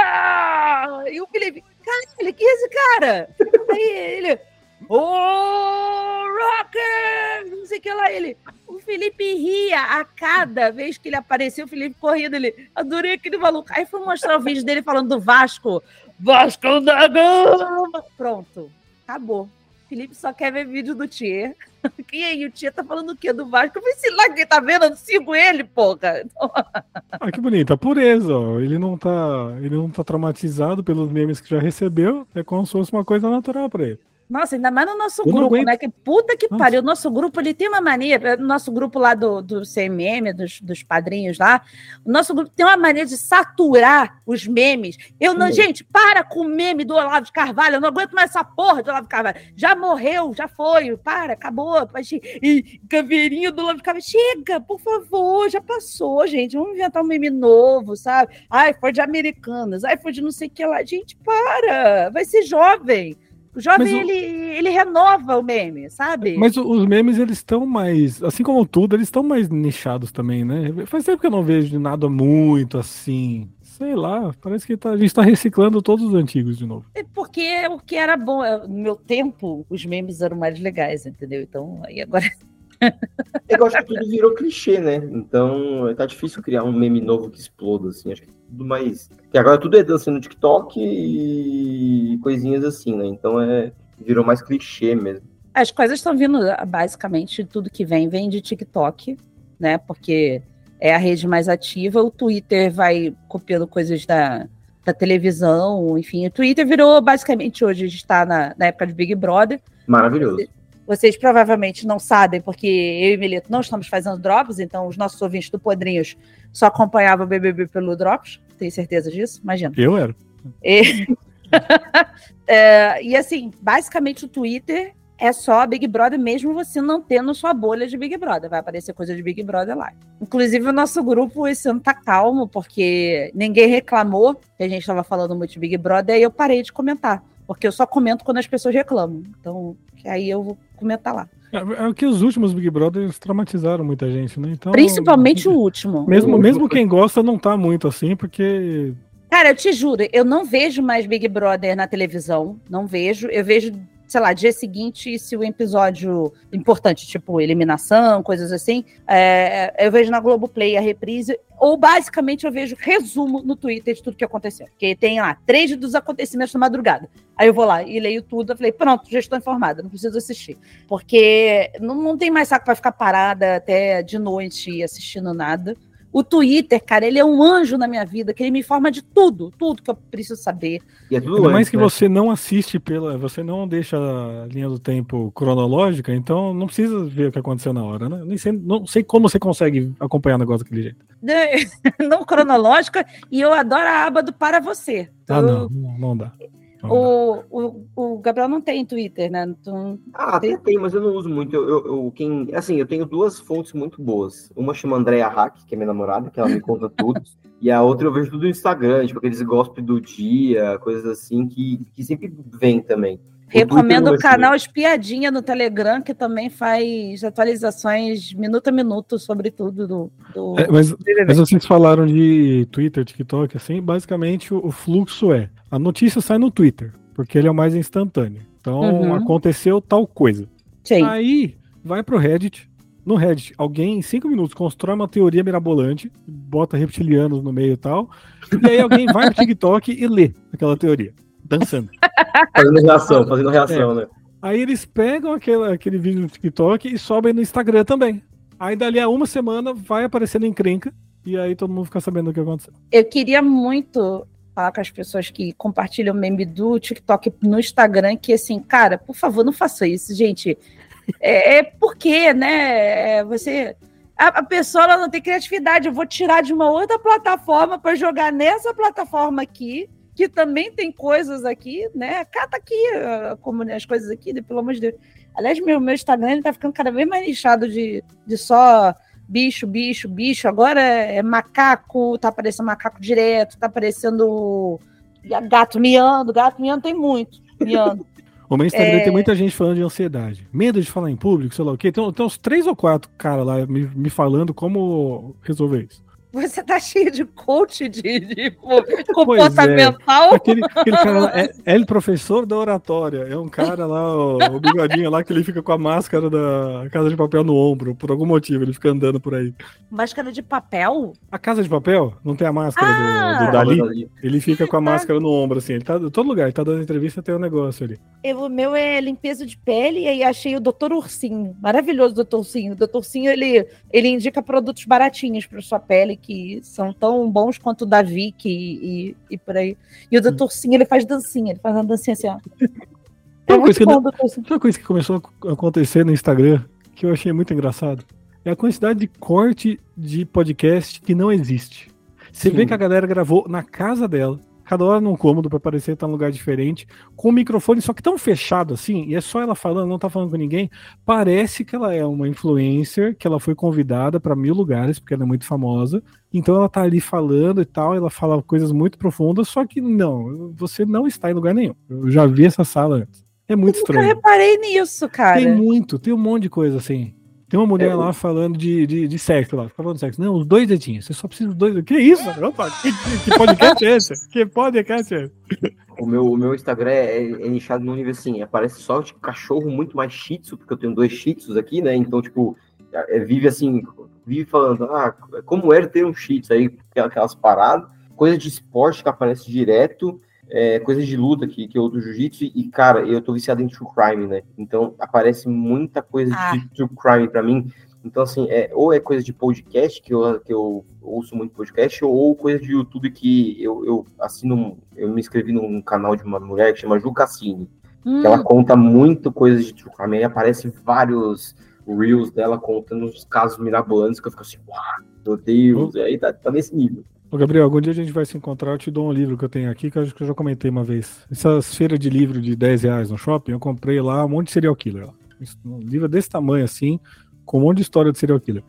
E o Felipe, caralho, que é esse cara? Aí ele, Ô, Rocker! Não sei o que lá, ele. O Felipe ria a cada vez que ele apareceu, o Felipe correndo, ele. Adorei aquele maluco. Aí foi mostrar o vídeo dele falando do Vasco. Vasco da Gama! Pronto, acabou. Felipe só quer ver vídeo do Tia. E aí, o Tia tá falando o quê? Do Vasco? Eu falei, sei lá, quem tá vendo? Eu sigo ele, porra. Ah, que bonito, pureza, ó. Ele não tá, ele não tá traumatizado pelos memes que já recebeu, é como se fosse uma coisa natural pra ele. Nossa, ainda mais no nosso Eu grupo, né? Que puta que Nossa. pariu. O nosso grupo, ele tem uma mania, o nosso grupo lá do, do CMM, dos, dos padrinhos lá, o nosso grupo tem uma mania de saturar os memes. Eu não, gente, para com o meme do Olavo de Carvalho, eu não aguento mais essa porra do Olavo de Carvalho. Já morreu, já foi, para, acabou. E caveirinha do Olavo de Carvalho, chega, por favor, já passou, gente, vamos inventar um meme novo, sabe? Ai, foi de americanas, ai, foi de não sei o que lá. Gente, para, vai ser jovem. O jovem, o- ele, ele renova o meme, sabe? Mas os memes, eles estão mais, assim como tudo, eles estão mais nichados também, né? Faz tempo que eu não vejo nada muito assim. Sei lá, parece que tá- a gente tá reciclando todos os antigos de novo. É Porque o que era bom, é, no meu tempo, os memes eram mais legais, entendeu? Então, aí agora. Eu acho que tudo virou clichê, né? Então tá difícil criar um meme novo que exploda, assim. Acho que tudo mais. Que agora tudo é dança no TikTok e coisinhas assim, né? Então é. Virou mais clichê mesmo. As coisas estão vindo, basicamente, tudo que vem, vem de TikTok, né? Porque é a rede mais ativa. O Twitter vai copiando coisas da, da televisão, enfim. O Twitter virou, basicamente, hoje a gente está na, na época de Big Brother. Maravilhoso. Vocês provavelmente não sabem, porque eu e Milito não estamos fazendo drops, então os nossos ouvintes do Podrinhos só acompanhavam o BBB pelo Drops. Tenho certeza disso? Imagina. Eu era. E, É, e assim, basicamente o Twitter é só Big Brother, mesmo você não tendo sua bolha de Big Brother. Vai aparecer coisa de Big Brother lá. Inclusive, o nosso grupo esse ano tá calmo, porque ninguém reclamou que a gente estava falando muito de Big Brother, e eu parei de comentar. Porque eu só comento quando as pessoas reclamam. Então, que aí eu vou comentar lá. É, é que os últimos Big Brothers traumatizaram muita gente, né? Então, Principalmente o último. Mesmo, O- mesmo quem gosta não tá muito assim, porque Cara, eu te juro, eu não vejo mais Big Brother na televisão. Não vejo. Eu vejo, sei lá, dia seguinte, se o episódio importante, tipo eliminação, coisas assim, é, eu vejo na Globoplay a reprise. Ou basicamente eu vejo resumo no Twitter de tudo que aconteceu. Porque tem lá três dos acontecimentos da madrugada. Aí eu vou lá e leio tudo. Eu falei, pronto, já estou informada, não preciso assistir. Porque não, não tem mais saco para ficar parada até de noite assistindo nada. O Twitter, cara, ele é um anjo na minha vida, que ele me informa de tudo, tudo que eu preciso saber. E é tudo ainda mais antes, que né? você não assiste pela. Você não deixa a linha do tempo cronológica, então não precisa ver o que aconteceu na hora, né? Nem sei, não sei como você consegue acompanhar o negócio daquele jeito. Né? Não cronológica, e eu adoro a aba do para você. Ah, Eu- não, não dá. O, o, o Gabriel não tem Twitter, né? Então, Ah, até tem, mas eu não uso muito. Eu, eu- eu- quem, assim, eu tenho duas fontes muito boas. Uma chama Andrea Hack, que é minha namorada, que ela me conta tudo. E a outra eu vejo tudo no Instagram, tipo aqueles gospel do dia, coisas assim, que, que sempre vem também. Recomendo não o é canal Espiadinha no Telegram, que também faz atualizações minuto a minuto sobre tudo do, do É, mas, mas vocês falaram de Twitter, TikTok, assim, basicamente o, o fluxo é: a notícia sai no Twitter, porque ele é o mais instantâneo. Então, Uhum. aconteceu tal coisa. Sim. Aí vai pro Reddit. No Reddit, alguém em cinco minutos constrói uma teoria mirabolante, bota reptilianos no meio e tal, e aí alguém vai pro TikTok e lê aquela teoria, dançando. Fazendo reação, fazendo reação, né? Aí eles pegam aquele, aquele vídeo no TikTok e sobem no Instagram também. Aí dali a uma semana vai aparecendo encrenca, e aí todo mundo fica sabendo o que aconteceu. Eu queria muito falar com as pessoas que compartilham meme do TikTok no Instagram, que assim, cara, por favor, não faça isso, gente. É, é porque, né? é, Você. A, a pessoa ela não tem criatividade. Eu vou tirar de uma outra plataforma para jogar nessa plataforma aqui, que também tem coisas aqui, né? Cata aqui ah, como as coisas aqui, né, pelo amor de Deus. Aliás, meu, meu Instagram ele tá ficando cada vez mais nichado de, de só bicho, bicho, bicho. Agora é macaco, tá aparecendo macaco direto, tá aparecendo gato miando, gato miando tem muito, miando. O meu Instagram É. tem muita gente falando de ansiedade. Medo de falar em público, sei lá o quê. Tem, tem uns três ou quatro caras lá me, me falando como resolver isso. Você tá cheio de coach de, de comportamental. É. Aquele, aquele, cara lá, é, é professor da oratória. É um cara lá, o, o, bigodinho lá, que ele fica com a máscara da Casa de Papel no ombro. Por algum motivo, ele fica andando por aí. Máscara de papel? A Casa de Papel? Não tem a máscara ah, do, do, Dali? Ele fica com a máscara no ombro, assim. Ele tá em todo lugar, ele tá dando entrevista, tem um negócio ali. Eu, o meu é limpeza de pele, e aí achei o Doutor Ursinho. Maravilhoso, Doutor Ursinho. O Doutor Ursinho, ele, ele indica produtos baratinhos pra sua pele que são tão bons quanto o da Vicky e, e, e por aí. E o Doutor Sim, ele faz dancinha, ele faz uma dancinha assim, ó. É uma coisa, que, coisa que começou a acontecer no Instagram, que eu achei muito engraçado, é a quantidade de corte de podcast que não existe. Você Sim. vê que a galera gravou na casa dela, cada hora num cômodo para parecer estar num lugar diferente, com o microfone só que tão fechado assim, e é só ela falando, não tá falando com ninguém. Parece que ela é uma influencer, que ela foi convidada para mil lugares, porque ela é muito famosa. Então ela tá ali falando e tal, ela fala coisas muito profundas, só que não, você não está em lugar nenhum. Eu já vi essa sala antes. É muito eu estranho. Eu reparei nisso, cara. Tem muito, tem um monte de coisa assim. Tem uma mulher é, lá falando de, de, de sexo lá. Fica falando de sexo. Não, os dois dedinhos. Você só precisa dos dois. Que isso? Opa, que, que podcast é esse? Que podcast é esse? O meu, o meu Instagram é, é nichado no nível assim. Aparece só tipo, cachorro muito mais shih tzu, porque eu tenho dois shih tzus aqui, né? Então, tipo, é, vive assim, vive falando, ah, como era ter um shih tzu aí, aquelas paradas. Coisa de esporte que aparece direto é, coisas de luta que, que eu do jiu-jitsu e, cara, eu tô viciado em true crime, né? Então aparece muita coisa ah. de true crime para mim. Então, assim, é, ou é coisa de podcast, que eu, que eu ouço muito podcast, ou coisa de YouTube que eu, eu assino, eu me inscrevi num canal de uma mulher que chama Ju Cassini, hum. que ela hum. conta muito coisas de true crime. Aí aparecem vários reels dela contando os casos mirabolantes que eu fico assim, uau, meu Deus, e aí tá, tá nesse nível. Ô Gabriel, algum dia a gente vai se encontrar, eu te dou um livro que eu tenho aqui, que eu acho que eu já comentei uma vez. Essas feiras de livro de 10 reais no shopping, eu comprei lá um monte de serial killer. Lá. Um livro desse tamanho assim, com um monte de história de serial killer.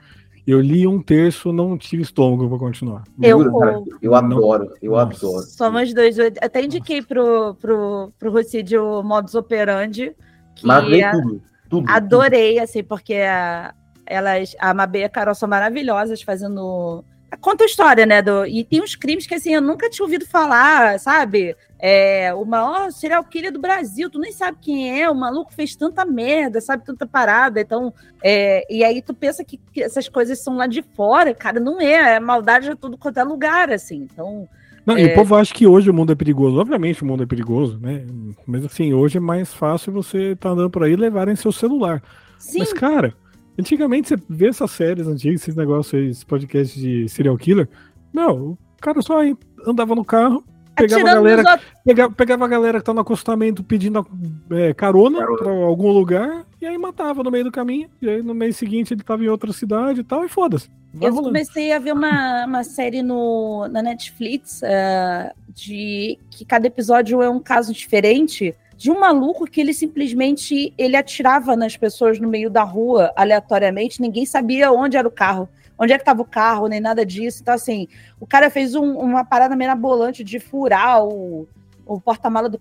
Eu li um terço, não tive estômago para continuar. Eu, eu, eu adoro, eu Nossa. adoro. Somos dois. Eu até indiquei pro, pro, pro Rocídio Modus Operandi. Que Mas tudo, tudo. Adorei, tudo. assim, porque a, elas, a Mabê e a Carol são maravilhosas fazendo conta a história, né? Do, e tem uns crimes que assim, eu nunca tinha ouvido falar, sabe? É, o maior serial killer do Brasil, tu nem sabe quem é, o maluco fez tanta merda, sabe, tanta parada, então, é, e aí tu pensa que, que, essas coisas são lá de fora, cara, não é, é maldade de tudo quanto é lugar, assim, então... Não, é... E o povo acha que hoje o mundo é perigoso, obviamente o mundo é perigoso, né, mas assim, hoje é mais fácil você estar tá andando por aí e levarem seu celular, Sim. mas cara... Antigamente você vê essas séries antigas, esses negócios aí, esse podcast de serial killer. Não, o cara só andava no carro, pegava a galera, pegava, pegava a galera que tá no acostamento pedindo é, carona, carona. para algum lugar e aí matava no meio do caminho. E aí no mês seguinte ele tava em outra cidade e tal, e foda-se. Eu rolando. comecei a ver uma, uma série no, na Netflix uh, de que cada episódio é um caso diferente de um maluco que ele simplesmente ele atirava nas pessoas no meio da rua aleatoriamente, ninguém sabia onde era o carro, onde é que estava o carro, nem nada disso. Então, assim, o cara fez um, uma parada mirabolante de furar o, o porta-mala do,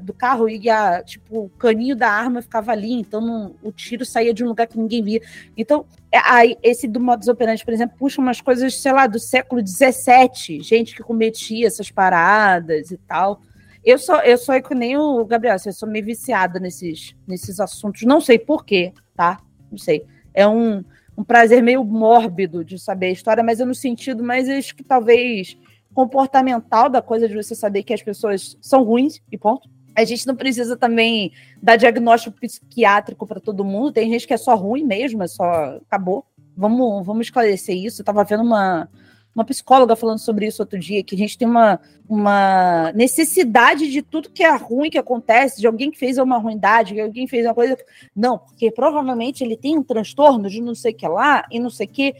do carro e a, tipo, o caninho da arma ficava ali, então não, o tiro saía de um lugar que ninguém via. Então, é, aí, esse do modus operandi, por exemplo, puxa umas coisas, sei lá, do século XVII, gente que cometia essas paradas e tal. Eu sou, eu sou que nem o Gabriel, assim, eu sou meio viciada nesses, nesses assuntos. Não sei porquê, tá? Não sei. É um, um prazer meio mórbido de saber a história, mas é no sentido mais acho que talvez comportamental da coisa de você saber que as pessoas são ruins e ponto. A gente não precisa também dar diagnóstico psiquiátrico para todo mundo. Tem gente que é só ruim mesmo, é só acabou. Vamos, vamos esclarecer isso. Eu estava vendo uma, uma psicóloga falando sobre isso outro dia, que a gente tem uma, uma necessidade de tudo que é ruim que acontece, de alguém que fez uma ruindade, de alguém fez uma coisa. Não, porque provavelmente ele tem um transtorno de não sei o que lá e não sei o que.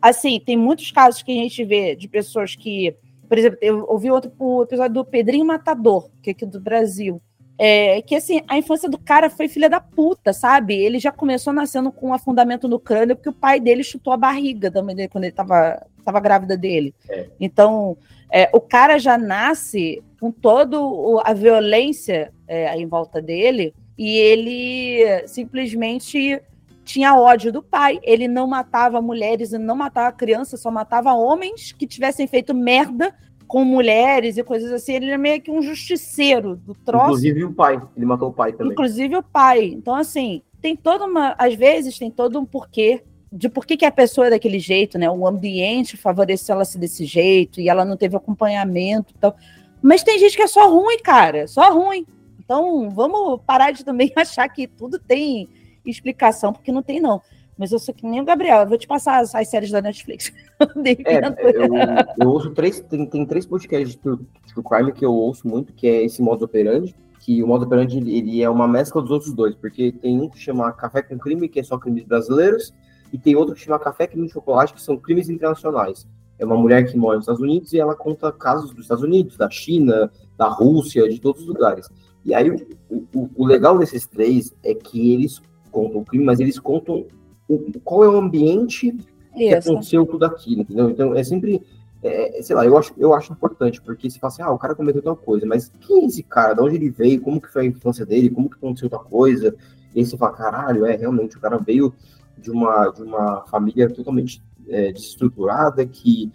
Assim, tem muitos casos que a gente vê de pessoas que. Por exemplo, eu ouvi outro episódio do Pedrinho Matador, que é aqui do Brasil. É, que assim, a infância do cara foi filha da puta, sabe? Ele já começou nascendo com um afundamento no crânio porque o pai dele chutou a barriga da mãe dele quando ele tava, tava grávida dele. É. Então, é, o cara já nasce com toda a violência é, em volta dele e ele simplesmente tinha ódio do pai. Ele não matava mulheres e não matava crianças, só matava homens que tivessem feito merda com mulheres e coisas assim. Ele é meio que um justiceiro do troço. Inclusive o pai. Ele matou o pai também. Inclusive o pai. Então, assim, tem toda uma. Às vezes tem todo um porquê de por que, que a pessoa é daquele jeito, né? O ambiente favoreceu ela ser desse jeito e ela não teve acompanhamento. Então... Mas tem gente que é só ruim, cara. Só ruim. Então, vamos parar de também achar que tudo tem explicação, porque não tem, não. Mas eu sou que nem o Gabriel, eu vou te passar as, as séries da Netflix. é, eu, eu, ouço três, tem, tem três podcasts de True Crime que eu ouço muito, que é esse modo operandi, que o modo operandi ele é uma mescla dos outros dois, porque tem um que chama Café com Crime, que é só crimes brasileiros, e tem outro que chama Café Crime de Chocolate, que são crimes internacionais. É uma mulher que mora nos Estados Unidos e ela conta casos dos Estados Unidos, da China, da Rússia, de todos os lugares. E aí, o, o, o legal desses três é que eles contam o crime, mas eles contam o, qual é o ambiente que Isso. aconteceu tudo aquilo, entendeu? Então, é sempre, é, sei lá, eu acho, eu acho importante, porque se fala assim, ah, o cara cometeu tal coisa, mas quem é esse cara? De onde ele veio? Como que foi a infância dele? Como que aconteceu tal coisa? E aí você fala, caralho, é, realmente, o cara veio de uma, de uma família totalmente é, desestruturada, que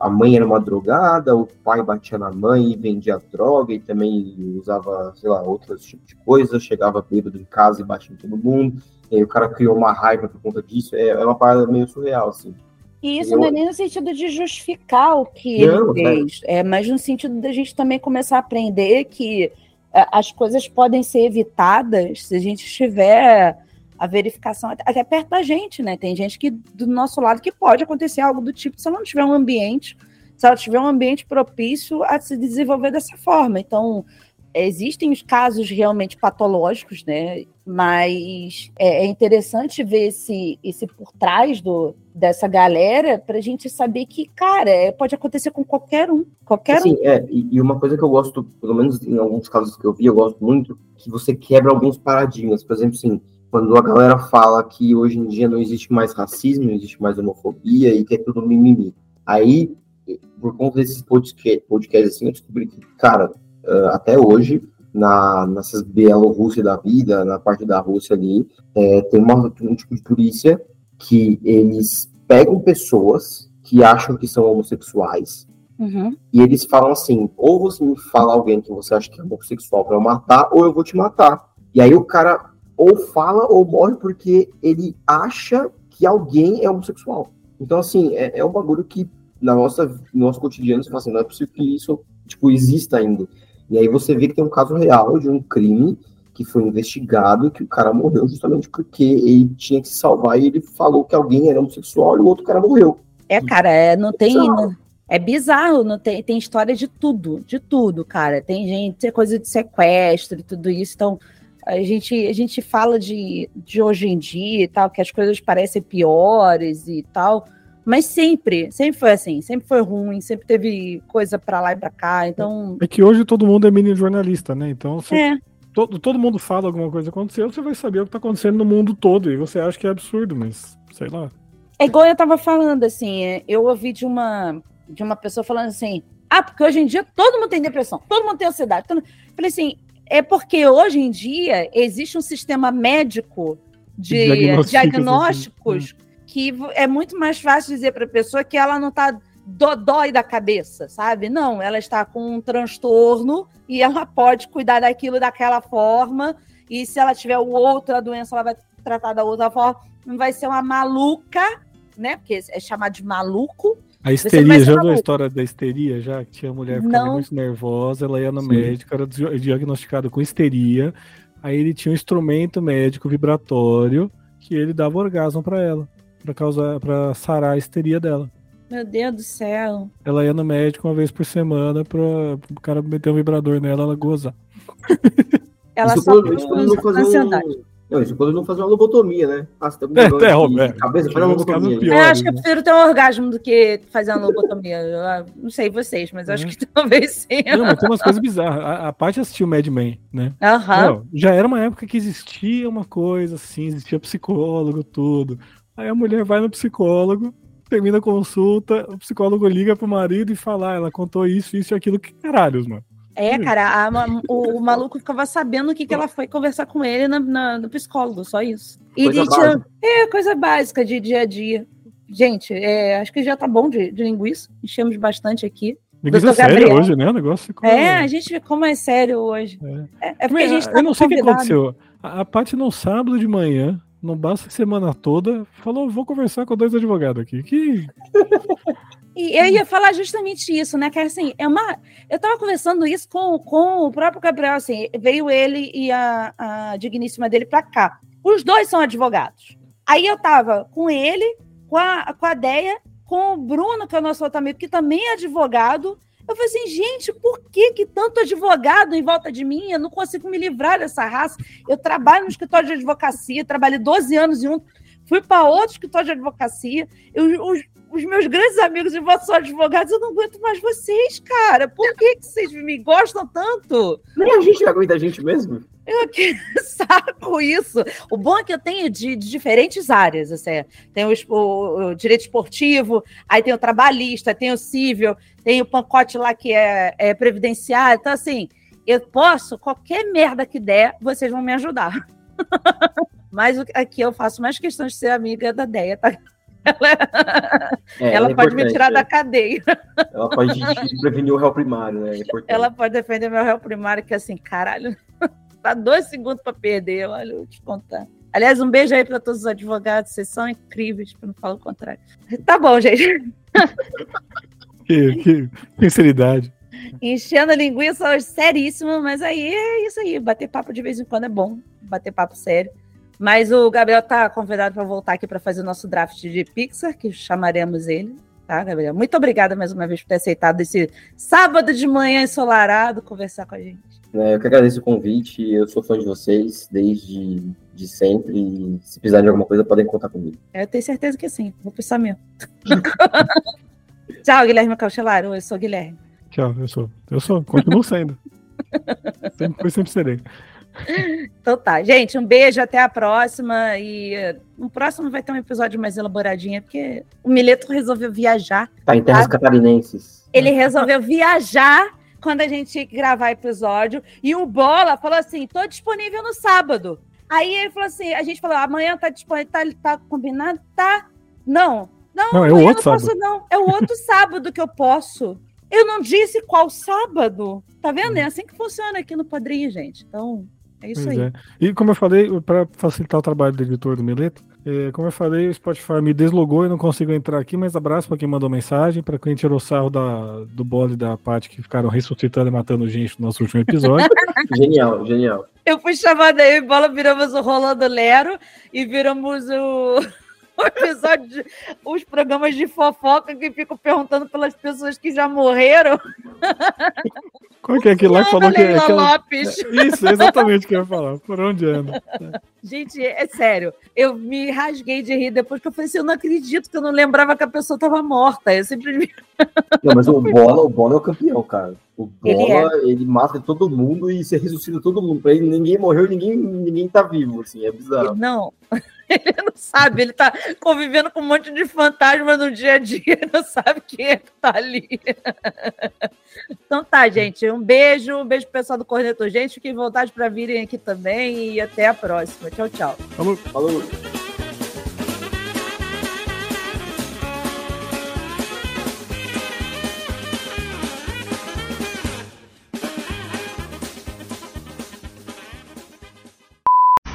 a mãe era uma drogada, o pai batia na mãe e vendia droga e também usava, sei lá, outros tipos de coisas, chegava bêbado em casa e batia em todo mundo, e aí o cara criou uma raiva por conta disso, é, é uma parada meio surreal, assim. E isso eu... não é nem no sentido de justificar o que não, ele fez, é. é mas no sentido da gente também começar a aprender que é, as coisas podem ser evitadas se a gente estiver a verificação até perto da gente, né? Tem gente que do nosso lado que pode acontecer algo do tipo se ela não tiver um ambiente, se ela tiver um ambiente propício a se desenvolver dessa forma. Então, existem os casos realmente patológicos, né? Mas é, é interessante ver esse, esse por trás do, dessa galera para a gente saber que, cara, é, pode acontecer com qualquer um. Qualquer assim, um. É, e, e, uma coisa que eu gosto, pelo menos em alguns casos que eu vi, eu gosto muito, que você quebra alguns paradigmas. Por exemplo, assim, quando a galera fala que hoje em dia não existe mais racismo, não existe mais homofobia e que é tudo mimimi. Aí, por conta desses podcasts, assim, eu descobri que, cara, ah, até hoje, na, nessas Bielorrússia da vida, na parte da Rússia ali, é, tem uma, um tipo de polícia que eles pegam pessoas que acham que são homossexuais uhum. e eles falam assim, ou você me fala alguém que você acha que é homossexual para eu matar, ou eu vou te matar. E aí o cara ou fala ou morre porque ele acha que alguém é homossexual. Então, assim, é, é um bagulho que na nossa, no nosso cotidiano você fala assim, não é possível que isso, tipo, exista ainda. E aí você vê que tem um caso real de um crime que foi investigado e que o cara morreu justamente porque ele tinha que se salvar e ele falou que alguém era homossexual e o outro cara morreu. É, cara, é, não tem... Não, é bizarro, não tem, tem história de tudo, de tudo, cara. Tem gente, tem coisa de sequestro e tudo isso, então a gente, a gente fala de, de hoje em dia e tal, que as coisas parecem piores e tal, mas sempre, sempre foi assim, sempre foi ruim, sempre teve coisa para lá e para cá, então... É que hoje todo mundo é mini jornalista, né? Então, se é. todo, todo mundo fala alguma coisa aconteceu, você vai saber o que tá acontecendo no mundo todo, e você acha que é absurdo, mas sei lá. É igual eu tava falando, assim, é, eu ouvi de uma, de uma pessoa falando assim, ah, porque hoje em dia todo mundo tem depressão, todo mundo tem ansiedade. Todo... Falei assim, é porque hoje em dia existe um sistema médico de diagnósticos assim. que é muito mais fácil dizer para a pessoa que ela não está dói da cabeça, sabe? Não, ela está com um transtorno e ela pode cuidar daquilo daquela forma. E se ela tiver outra doença, ela vai tratar da outra forma. Não vai ser uma maluca, né? Porque é chamado de maluco, a histeria, já viu a história da histeria? Já que tinha mulher ficava muito nervosa, ela ia no Sim. médico, era diagnosticada com histeria. Aí ele tinha um instrumento médico vibratório que ele dava orgasmo para ela, para causar, para sarar a histeria dela. Meu Deus do céu. Ela ia no médico uma vez por semana para o cara meter um vibrador nela, ela gozar. Ela isso só quando, isso não fazer um, não, isso quando não fazer uma lobotomia, né? Ah, você tá com é, é, Roberto. Cabeça, faz uma lobotomia. Pior, eu acho que eu prefiro ter um orgasmo do que fazer uma lobotomia. Eu, ah, não sei vocês, mas eu acho é. que talvez sim. Não, mas tem umas coisas bizarras. A, a parte assistiu Mad Men, né? Aham. Uhum. Já era uma época que existia uma coisa assim, existia psicólogo, tudo. Aí a mulher vai no psicólogo, termina a consulta, o psicólogo liga pro marido e fala, ah, ela contou isso, isso e aquilo. Que caralhos, mano. É, cara, a, o, o, maluco ficava sabendo o que, que ela foi conversar com ele na, na, no psicólogo, só isso. E coisa tinha, é coisa básica de dia a dia. Gente, é, acho que já tá bom de, de linguiça. Enchemos bastante aqui. Linguiça é sério hoje, né? O negócio ficou... É, a gente ficou mais sério hoje. É, é, é porque a gente tá Eu não sei o que aconteceu. A, a Paty no sábado de manhã, não basta a semana toda, falou: vou conversar com dois advogados aqui. Que. E eu ia falar justamente isso, né? Que assim, é uma. Eu estava conversando isso com, com o próprio Gabriel, assim, veio ele e a, a digníssima dele para cá. Os dois são advogados. Aí eu estava com ele, com a, com a Deia, com o Bruno, que é o nosso outro amigo, que também é advogado. Eu falei assim, gente, por que, que tanto advogado em volta de mim? Eu não consigo me livrar dessa raça. Eu trabalho no escritório de advocacia, trabalhei 12 anos em um, fui para outro escritório de advocacia. Eu, os, os meus grandes amigos de voto são advogados, eu não aguento mais vocês, cara. Por que, que vocês me gostam tanto? Nem a gente aguenta a gente mesmo. Eu que saco isso. O bom é que eu tenho de, de diferentes áreas. Assim, tem o, o, o, direito esportivo, aí tem o trabalhista, tem o civil, tem o pacote lá que é, é previdenciário. Então, assim, eu posso, qualquer merda que der, vocês vão me ajudar. Mas aqui eu faço mais questão de ser amiga da Deia, tá? Ela, é, ela é pode me tirar é. da cadeia. Ela pode prevenir o réu primário, né? É ela pode defender meu réu primário, que assim, caralho, tá dois segundos para perder, olha, eu vou te contar. Aliás, um beijo aí para todos os advogados, vocês são incríveis, para não falar o contrário. Tá bom, gente. Que, que sinceridade. Enchendo a linguiça hoje, seríssimo, mas aí é isso aí. Bater papo de vez em quando é bom. Bater papo sério. Mas o Gabriel tá convidado para voltar aqui para fazer o nosso draft de Pixar, que chamaremos ele, tá, Gabriel? Muito obrigada mais uma vez por ter aceitado esse sábado de manhã ensolarado conversar com a gente. É, eu que agradeço o convite, eu sou fã de vocês desde de sempre. E se precisar de alguma coisa, podem contar comigo. Eu tenho certeza que sim, vou pensar mesmo. Tchau, Guilherme Cauchelaro. Eu sou Guilherme. Tchau, eu sou. Eu sou, continuo sendo. sempre fui, sempre serei. Então tá, gente, um beijo, até a próxima. E no próximo vai ter um episódio mais elaboradinho, porque o Mileto resolveu viajar. Tá em terras tá? catarinenses. Ele resolveu viajar quando a gente gravar episódio. E o Bola falou assim: tô disponível no sábado. Aí ele falou assim: a gente falou, amanhã tá disponível, tá, tá combinado? Tá. Não. Não, não é o outro sábado. Posso, não. É o outro sábado que eu posso. Eu não disse qual sábado. Tá vendo? É assim que funciona aqui no Padrinho, gente. Então, é isso pois aí. É. E como eu falei, para facilitar o trabalho do editor do Mileto, é, como eu falei, o Spotify me deslogou e não consigo entrar aqui, mas abraço para quem mandou mensagem, para quem tirou sarro da, do bode da parte que ficaram ressuscitando e matando gente no nosso último episódio. genial, genial. Eu fui chamada aí, bola, viramos o Rolando Lero e viramos o. o episódio, de, os programas de fofoca que ficam perguntando pelas pessoas que já morreram. Qual que é aquele lá que falou que é aquela... Lopes. Isso, exatamente o que eu ia falar. Por onde anda? Gente, é sério. Eu me rasguei de rir depois que eu falei assim, eu não acredito que eu não lembrava que a pessoa estava morta. Eu sempre Não, mas o Bola, o Bola é o campeão, cara. O Bola, ele, é. ele mata todo mundo e se ressuscita todo mundo. Pra ele, ninguém morreu, ninguém, ninguém tá vivo, assim, é bizarro. Não, ele não sabe, ele tá convivendo com um monte de fantasmas no dia a dia, não sabe quem é que tá ali. Então tá, gente, um beijo, um beijo pro pessoal do Corneto Gente, fiquem vontade para virem aqui também e até a próxima. Tchau, tchau. Falou. Falou.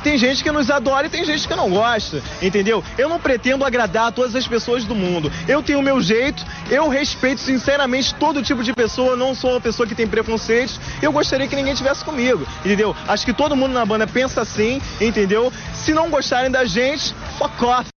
Tem gente que nos adora e tem gente que não gosta, entendeu? Eu não pretendo agradar todas as pessoas do mundo. Eu tenho o meu jeito, eu respeito sinceramente todo tipo de pessoa, não sou uma pessoa que tem preconceitos. Eu gostaria que ninguém tivesse comigo, entendeu? Acho que todo mundo na banda pensa assim, entendeu? Se não gostarem da gente, fuck off.